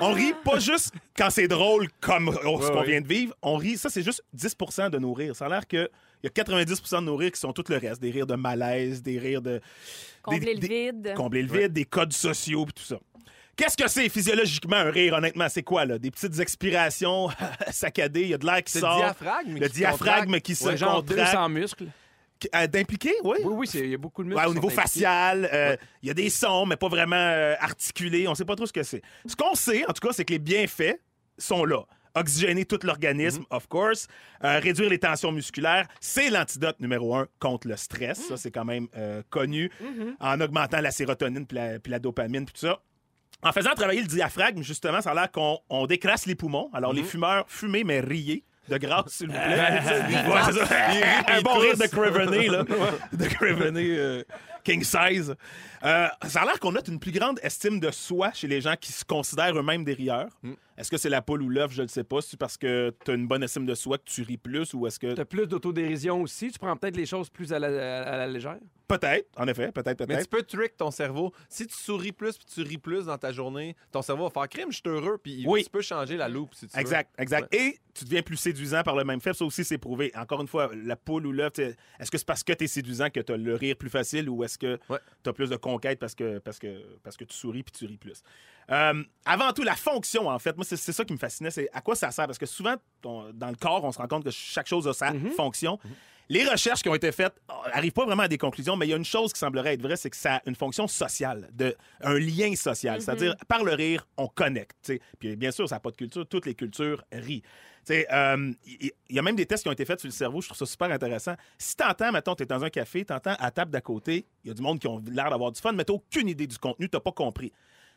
On rit pas juste quand c'est drôle comme ce Ouais, qu'on ouais. vient de vivre. On rit, ça, c'est juste 10 de nos rires. Ça a l'air que. Il y a 90 de nos rires qui sont tout le reste. Des rires de malaise, des rires de. Combler des- le des- vide. Combler le vide, des codes sociaux puis tout ça. Qu'est-ce que c'est physiologiquement un rire, honnêtement? C'est quoi, là? Des petites expirations saccadées, il y a de l'air qui C'est le sort. diaphragme. Le qui diaphragme qui se Ouais, genre contracte. 200 muscles. Euh, d'impliquer, oui. Oui, oui, il y a beaucoup de muscles. Ouais, au niveau facial, euh, il y a des sons, mais pas vraiment euh, articulés. On sait pas trop ce que c'est. Ce qu'on sait, en tout cas, c'est que les bienfaits sont là. Oxygéner tout l'organisme, of course. Euh, réduire les tensions musculaires, c'est l'antidote numéro un contre le stress. Ça, c'est quand même connu. En augmentant la sérotonine puis la, puis la dopamine puis tout ça. En faisant travailler le diaphragme, justement, ça a l'air qu'on on décrasse les poumons. Alors, les fumeurs, fumez, mais riez. De grâce, s'il vous plaît. Ouais, c'est ça. Un bon rire de Craveney, là. De Craveney euh, King Size. Euh, ça a l'air qu'on note une plus grande estime de soi chez les gens qui se considèrent eux-mêmes des rieurs. Est-ce que c'est la poule ou l'œuf? Je ne sais pas. C'est parce que tu as une bonne estime de soi que tu ris plus ou est-ce que. Tu as plus d'autodérision aussi? Tu prends peut-être les choses plus à la, à la légère? Peut-être, en effet. Peut-être, Mais peut-être. tu peux trick ton cerveau. Si tu souris plus puis tu ris plus dans ta journée, ton cerveau va faire crime, je suis heureux. Puis Oui. tu peux changer la loupe si tu veux. Exact, exact. Et tu deviens plus séduisant par le même fait. Ça aussi, c'est prouvé. Encore une fois, la poule ou l'œuf, est-ce que c'est parce que tu es séduisant que tu as le rire plus facile ou est-ce que Ouais. tu as plus de conquête parce que, parce que, parce que tu souris puis tu ris plus? Euh, avant tout, la fonction, en fait, moi, c'est ça qui me fascinait. C'est à quoi ça sert? Parce que souvent, dans le corps, on se rend compte que chaque chose a sa fonction. Les recherches qui ont été faites n'arrivent pas vraiment à des conclusions, mais il y a une chose qui semblerait être vraie, c'est que ça a une fonction sociale, de, un lien social. C'est-à-dire, par le rire, on connecte. Puis bien sûr, ça n'a pas de culture. Toutes les cultures rient. Euh, Il y, a même des tests qui ont été faits sur le cerveau. Je trouve ça super intéressant. Si t'entends, mettons, tu es dans un café, t'entends à la table d'à côté, il y a du monde qui ont l'air d'avoir du fun, mais t'as aucune idée du contenu, t'as pas compris.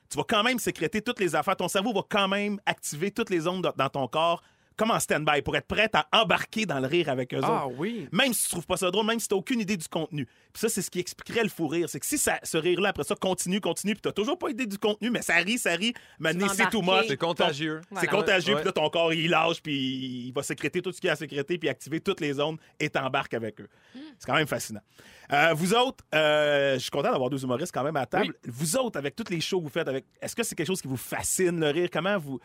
Tu vas quand même sécréter toutes les affaires. Ton cerveau va quand même activer toutes les ondes dans ton corps comme en stand-by pour être prêt à embarquer dans le rire avec eux Ah autres. oui. Même si tu trouves pas ça drôle, même si tu aucune idée du contenu. Puis ça, c'est ce qui expliquerait le fou rire. C'est que si ça, ce rire-là, après ça, continue, continue, puis t'as toujours pas idée du contenu, mais ça rit, ça rit, maintenant, c'est tout much. C'est contagieux. C'est contagieux, Ouais. puis là, ton corps, il lâche, puis il va sécréter tout ce qu'il y a à sécréter, puis activer toutes les ondes et t'embarques avec eux. C'est quand même fascinant. Euh, vous autres, euh, je suis content d'avoir deux humoristes quand même à la table. Vous autres, avec toutes les shows que vous faites, avec, est-ce que c'est quelque chose qui vous fascine, le rire? Comment vous...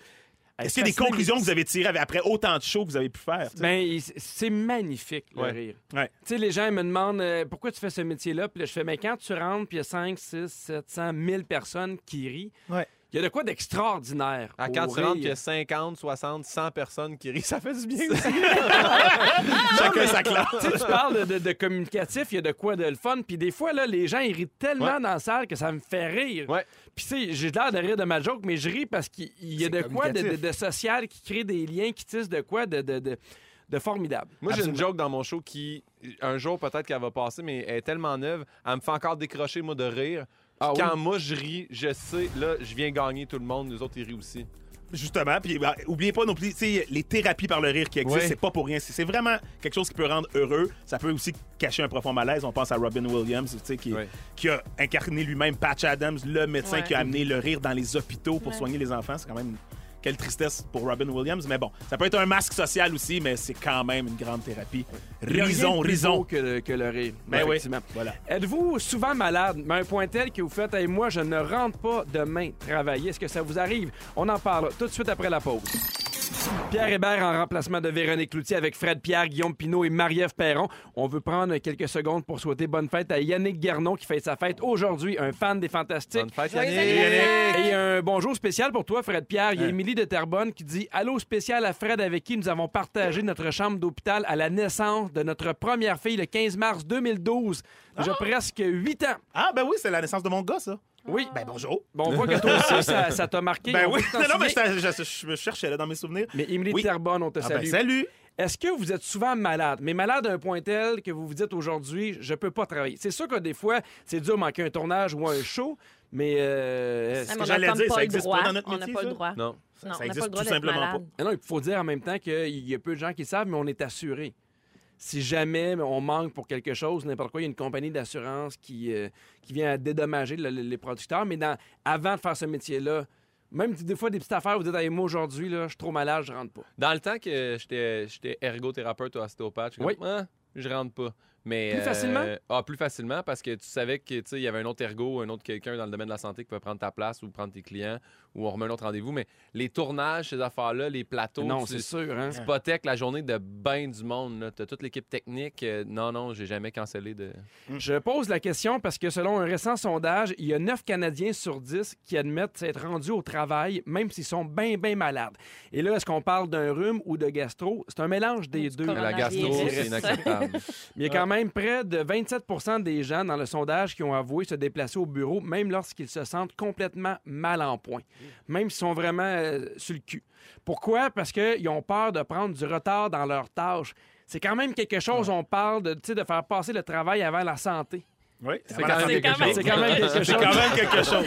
Est-ce qu'il y a des conclusions que vous avez tirées après autant de shows que vous avez pu faire? Ben, c'est magnifique, le Ouais. rire. Ouais. Tu sais, les gens ils me demandent euh, pourquoi tu fais ce métier-là. Puis là, je fais, mais quand tu rentres, puis il y a 5, 6, 700, 1000 personnes qui rient, Ouais. Il y a de quoi d'extraordinaire. À quand tu rentres, qu'il y a 50, 60, 100 personnes qui rient, ça fait du bien aussi. Chacun sa classe. Tu parles de, de- de communicatif, il y a de quoi de le fun. Puis des fois, là, les gens, ils rient tellement Ouais. dans la salle que ça me fait rire. Ouais. Puis tu sais, j'ai l'air de rire de ma joke, mais je ris parce qu'il il y a de quoi de, de- communicatif. de social qui crée des liens, qui tissent de quoi de, de, de, de formidable. Moi, j'ai une joke dans mon show qui, un jour, peut-être qu'elle va passer, mais elle est tellement neuve, elle me fait encore décrocher, moi, de rire. Ah oui? quand moi, je ris, je sais, là, je viens gagner tout le monde, nous autres, ils rient aussi. Justement, puis ben, oubliez pas non plus, tu sais, les thérapies par le rire qui existent, c'est pas pour rien. C'est c'est vraiment quelque chose qui peut rendre heureux. Ça peut aussi cacher un profond malaise. On pense à Robin Williams, tu sais, qui, qui a incarné lui-même Patch Adams, le médecin Ouais. qui a amené le rire dans les hôpitaux pour Ouais. soigner les enfants. C'est quand même quelle tristesse pour Robin Williams. Mais bon, ça peut être un masque social aussi, mais c'est quand même une grande thérapie. Rison, rison. que le, que le rire. Ben oui, effectivement. voilà. Êtes-vous souvent malade, mais à un point tel que vous faites hey, moi, je ne rentre pas demain travailler. Est-ce que ça vous arrive? On en parle tout de suite après la pause. Pierre Hébert en remplacement de Véronique Cloutier avec Fred Pierre, Guillaume Pinot et Marie-Ève Perron. On veut prendre quelques secondes pour souhaiter bonne fête à Yannick Guernon qui fait sa fête aujourd'hui, un fan des Fantastiques. Bonne fête, Yannick! Et un bonjour spécial pour toi, Fred Pierre. Il y a Hein. Émilie de Terrebonne qui dit Allô spécial à Fred avec qui nous avons partagé notre chambre d'hôpital à la naissance de notre première fille le 15 mars 2012. Déjà presque 8 ans. Ah, ben oui, c'est la naissance de mon gars, ça. Oui. Ben bonjour. Bon, on voit que toi aussi, ça ça t'a marqué. Ben On oui. Non, non, mais je, je- je me cherchais là dans mes souvenirs. Mais Émilie Oui. de Terrebonne, on te Ah, ben, salue. salut. Est-ce que vous êtes souvent malade, mais malade à un point tel que vous vous dites aujourd'hui, je peux pas travailler? C'est sûr que des fois, c'est dur de manquer un tournage ou un show, mais. euh, Ah, que j'allais dire, ça pas le existe pas dans notre On n'a métier, pas le ça? droit. Non. Non, ça on n'a existe pas le droit tout simplement malade. Ah non, il faut dire en même temps qu'il y a peu de gens qui le savent, mais on est assuré. Si jamais on manque pour quelque chose, n'importe quoi, il y a une compagnie d'assurance qui, euh, qui vient à dédommager le- le- les producteurs. Mais dans, avant de faire ce métier-là, même des fois des petites affaires, vous dites Hey, moi aujourd'hui, je suis trop malade, je rentre pas. Dans le temps que j'étais ergothérapeute ou ostéopathe, je Oui. ah, je rentre pas. Mais, Plus facilement? Ah, plus facilement parce que tu savais que tu sais, il y avait un autre ergo, un autre quelqu'un dans le domaine de la santé qui pouvait prendre ta place ou prendre tes clients ou on remet un autre rendez-vous. Mais les tournages, ces affaires-là, les plateaux, non, c'est sûr. Hein? hypothèques la journée de bain du monde. Tu as toute l'équipe technique. euh, non, non, j'ai jamais cancellé de. Je pose la question parce que selon un récent sondage, il y a 9 Canadiens sur 10 qui admettent s'être rendus au travail, même s'ils sont bien, bien malades. Et là, est-ce qu'on parle d'un rhume ou de gastro? C'est un mélange des deux. la gastro, c'est inacceptable. Mais il y a quand même près de 27 des gens dans le sondage qui ont avoué se déplacer au bureau, même lorsqu'ils se sentent complètement mal en point, même s'ils sont vraiment euh, sur le cul. Pourquoi? Parce qu'ils ont peur de prendre du retard dans leurs tâches. C'est quand même quelque chose, on parle de, tu sais, de faire passer le travail avant la santé. Oui, C'est quand, même quelque chose. C'est quand même quelque chose. C'est quand même quelque chose.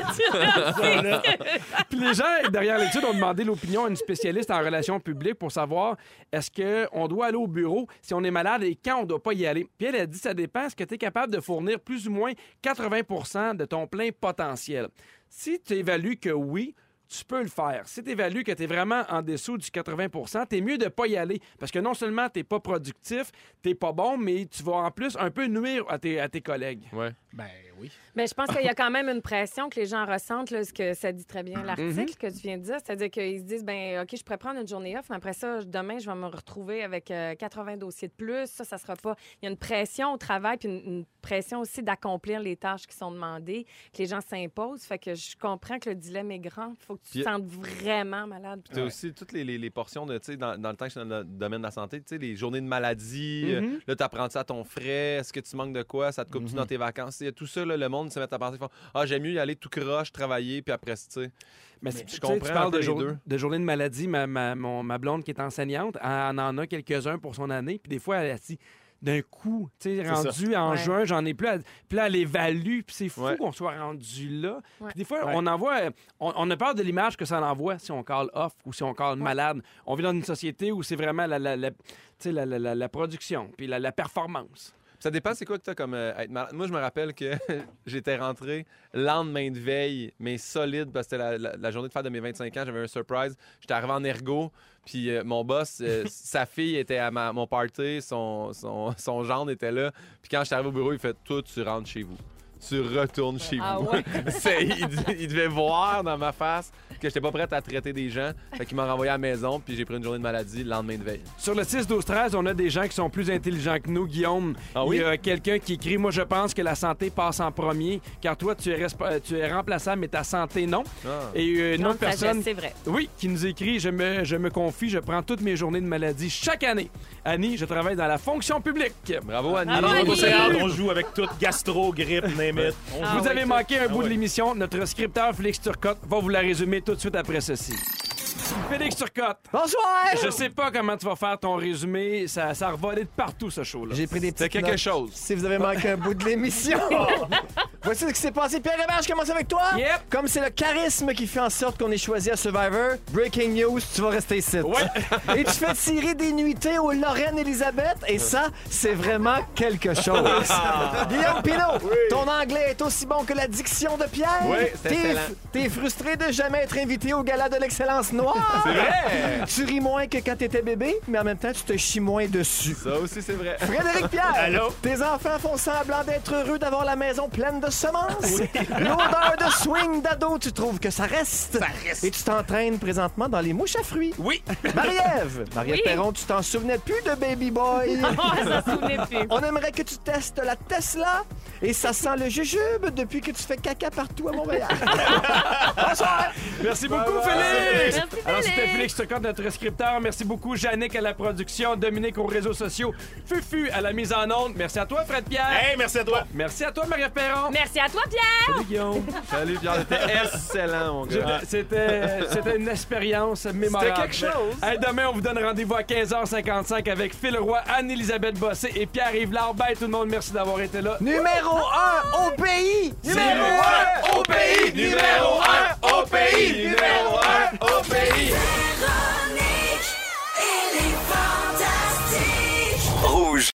Puis les gens, derrière l'étude, ont demandé l'opinion à une spécialiste en relations publiques pour savoir est-ce qu'on doit aller au bureau si on est malade et quand on ne doit pas y aller. Puis elle a dit ça dépend. Est-ce que tu es capable de fournir plus ou moins 80% de ton plein potentiel? Si tu évalues que oui, tu peux le faire. Si tu évalues que tu es vraiment en dessous du 80 tu es mieux de pas y aller. Parce que non seulement tu pas productif, tu pas bon, mais tu vas en plus un peu nuire à tes, à tes collègues. Ouais. Ben oui. Mais je pense qu'il y a quand même une pression que les gens ressentent, là, ce que ça dit très bien l'article que tu viens de dire. C'est-à-dire qu'ils se disent, ben OK, je pourrais prendre une journée off, mais après ça, demain, je vais me retrouver avec euh, 80 dossiers de plus. Ça, ça sera pas. Il y a une pression au travail, puis une, une pression aussi d'accomplir les tâches qui sont demandées, que les gens s'imposent. Fait que je comprends que le dilemme est grand. Il faut que tu Puis- te sentes vraiment malade. Puis t'as aussi toutes les, les- les portions de, tu sais, dans, dans le temps que je suis dans le domaine de la santé, tu sais, les journées de maladie, euh, Mhm. là, t'apprends ça à ton frais, est-ce que tu manques de quoi, ça te coupe-tu dans tes vacances, Il y a tout ça, là, le monde se met à penser, font, ah, j'aime mieux y aller tout croche, travailler, puis après, tu sais. Mais, Mais si- je comprends tu parles de, jour- deux. de journée de maladie. Ma, ma, mon- ma blonde qui est enseignante, elle en en a quelques-uns pour son année. Puis des fois, elle a dit d'un coup, tu sais, ça. rendu en Ouais. juin, j'en ai plus. Elle- Puis là, elle évalue. Puis c'est fou Ouais. qu'on soit rendu là. Ouais. Puis des fois, Ouais. on envoie, on, on a peur de l'image que ça envoie si on call off ou si on call malade. On vit dans une société où c'est vraiment la, la, la- tu sais, la, la- la- la production puis la, la performance. Ça dépend, c'est quoi que t'as comme euh, être malade. Moi, je me rappelle que j'étais rentré lendemain de veille, mais solide, parce que c'était la, la- la journée de fête de mes 25 ans. J'avais un surprise. J'étais arrivé en ergo, puis euh, mon boss, euh, sa fille était à ma- mon party, son, son, son gendre était là. Puis quand j'étais arrivé au bureau, il fait Toi, tu rentres chez vous. Tu retournes chez Ah vous. ouais? Il, il devait voir dans ma face que j'étais pas prête à traiter des gens. Fait qu'il m'a renvoyé à la maison, puis j'ai pris une journée de maladie le lendemain de veille. Sur le 6, 12, 13, on a des gens qui sont plus intelligents que nous, Guillaume. Ah oui? Il y a quelqu'un qui écrit Moi, je pense que la santé passe en premier, car toi, tu es, euh, tu es remplaçable, mais ta santé, non. Ah. Et euh, une Grande autre personne. sagesse, c'est vrai. Oui, qui nous écrit je me, je me confie, je prends toutes mes journées de maladie chaque année. Annie, je travaille dans la fonction publique. Bravo, Annie. Bravo, Alors, Annie. au Sénat, on joue avec tout gastro, grippe, On Ah vous avez manqué un bout Ah de oui. l'émission. Notre scripteur Félix Turcotte va vous la résumer tout de suite après ceci. Félix Turcotte, Bonsoir! je sais pas comment tu vas faire ton résumé. Ça, ça a revolé de partout, ce show-là. J'ai pris des C'est petites quelque notes. chose. Si vous avez manqué un bout de l'émission. Voici ce qui s'est passé. Pierre Hébert, je commence avec toi. Yep. Comme c'est le charisme qui fait en sorte qu'on est choisi à Survivor, breaking news, tu vas rester ici. Ouais. Et tu fais tirer des nuitées au Lorraine Elisabeth, et ça, c'est vraiment quelque chose. Guillaume Pinot, ton anglais est aussi bon que la diction de Pierre. Oui, c'est T'es- excellent. T'es frustré de jamais être invité au gala de l'excellence noire. C'est vrai! Tu ris moins que quand t'étais bébé, mais en même temps, tu te chies moins dessus. Ça aussi, c'est vrai. Frédéric Pierre, Allô? tes enfants font semblant d'être heureux d'avoir la maison pleine de semences. L'odeur de swing d'ado, tu trouves que ça reste? Ça reste. Et tu t'entraînes présentement dans les mouches à fruits. Oui. Marie-Ève, Marie-Ève Oui. Perron, tu t'en souvenais plus de Baby Boy? Oh, ça se souvenait plus. On aimerait que tu testes la Tesla et ça sent le jujube depuis que tu fais caca partout à Montréal. Bonsoir. Merci beaucoup, Félix! Merci, alors, c'était Félix Turcotte, notre scripteur. Merci beaucoup, Yannick à la production, Dominique aux réseaux sociaux, Fufu à la mise en onde. Merci à toi, Fred Pierre. Hey, merci à toi. Oh, merci à toi, marie Perron. Merci à toi, Pierre. Salut, Guillaume. Salut, Pierre. C'était excellent, mon gars. C'était une expérience mémorable. C'était quelque chose. Hey, demain, on vous donne rendez-vous à 15h55 avec Phil Roy, Anne-Elisabeth Bossé et Pierre-Yves Larbert. Tout le monde, merci d'avoir été là. Numéro 1 au pays. Numéro 1 au pays. Numéro 1 au pays. Numéro 1 au pays filles. Véronique, elle est fantastique. Rouge.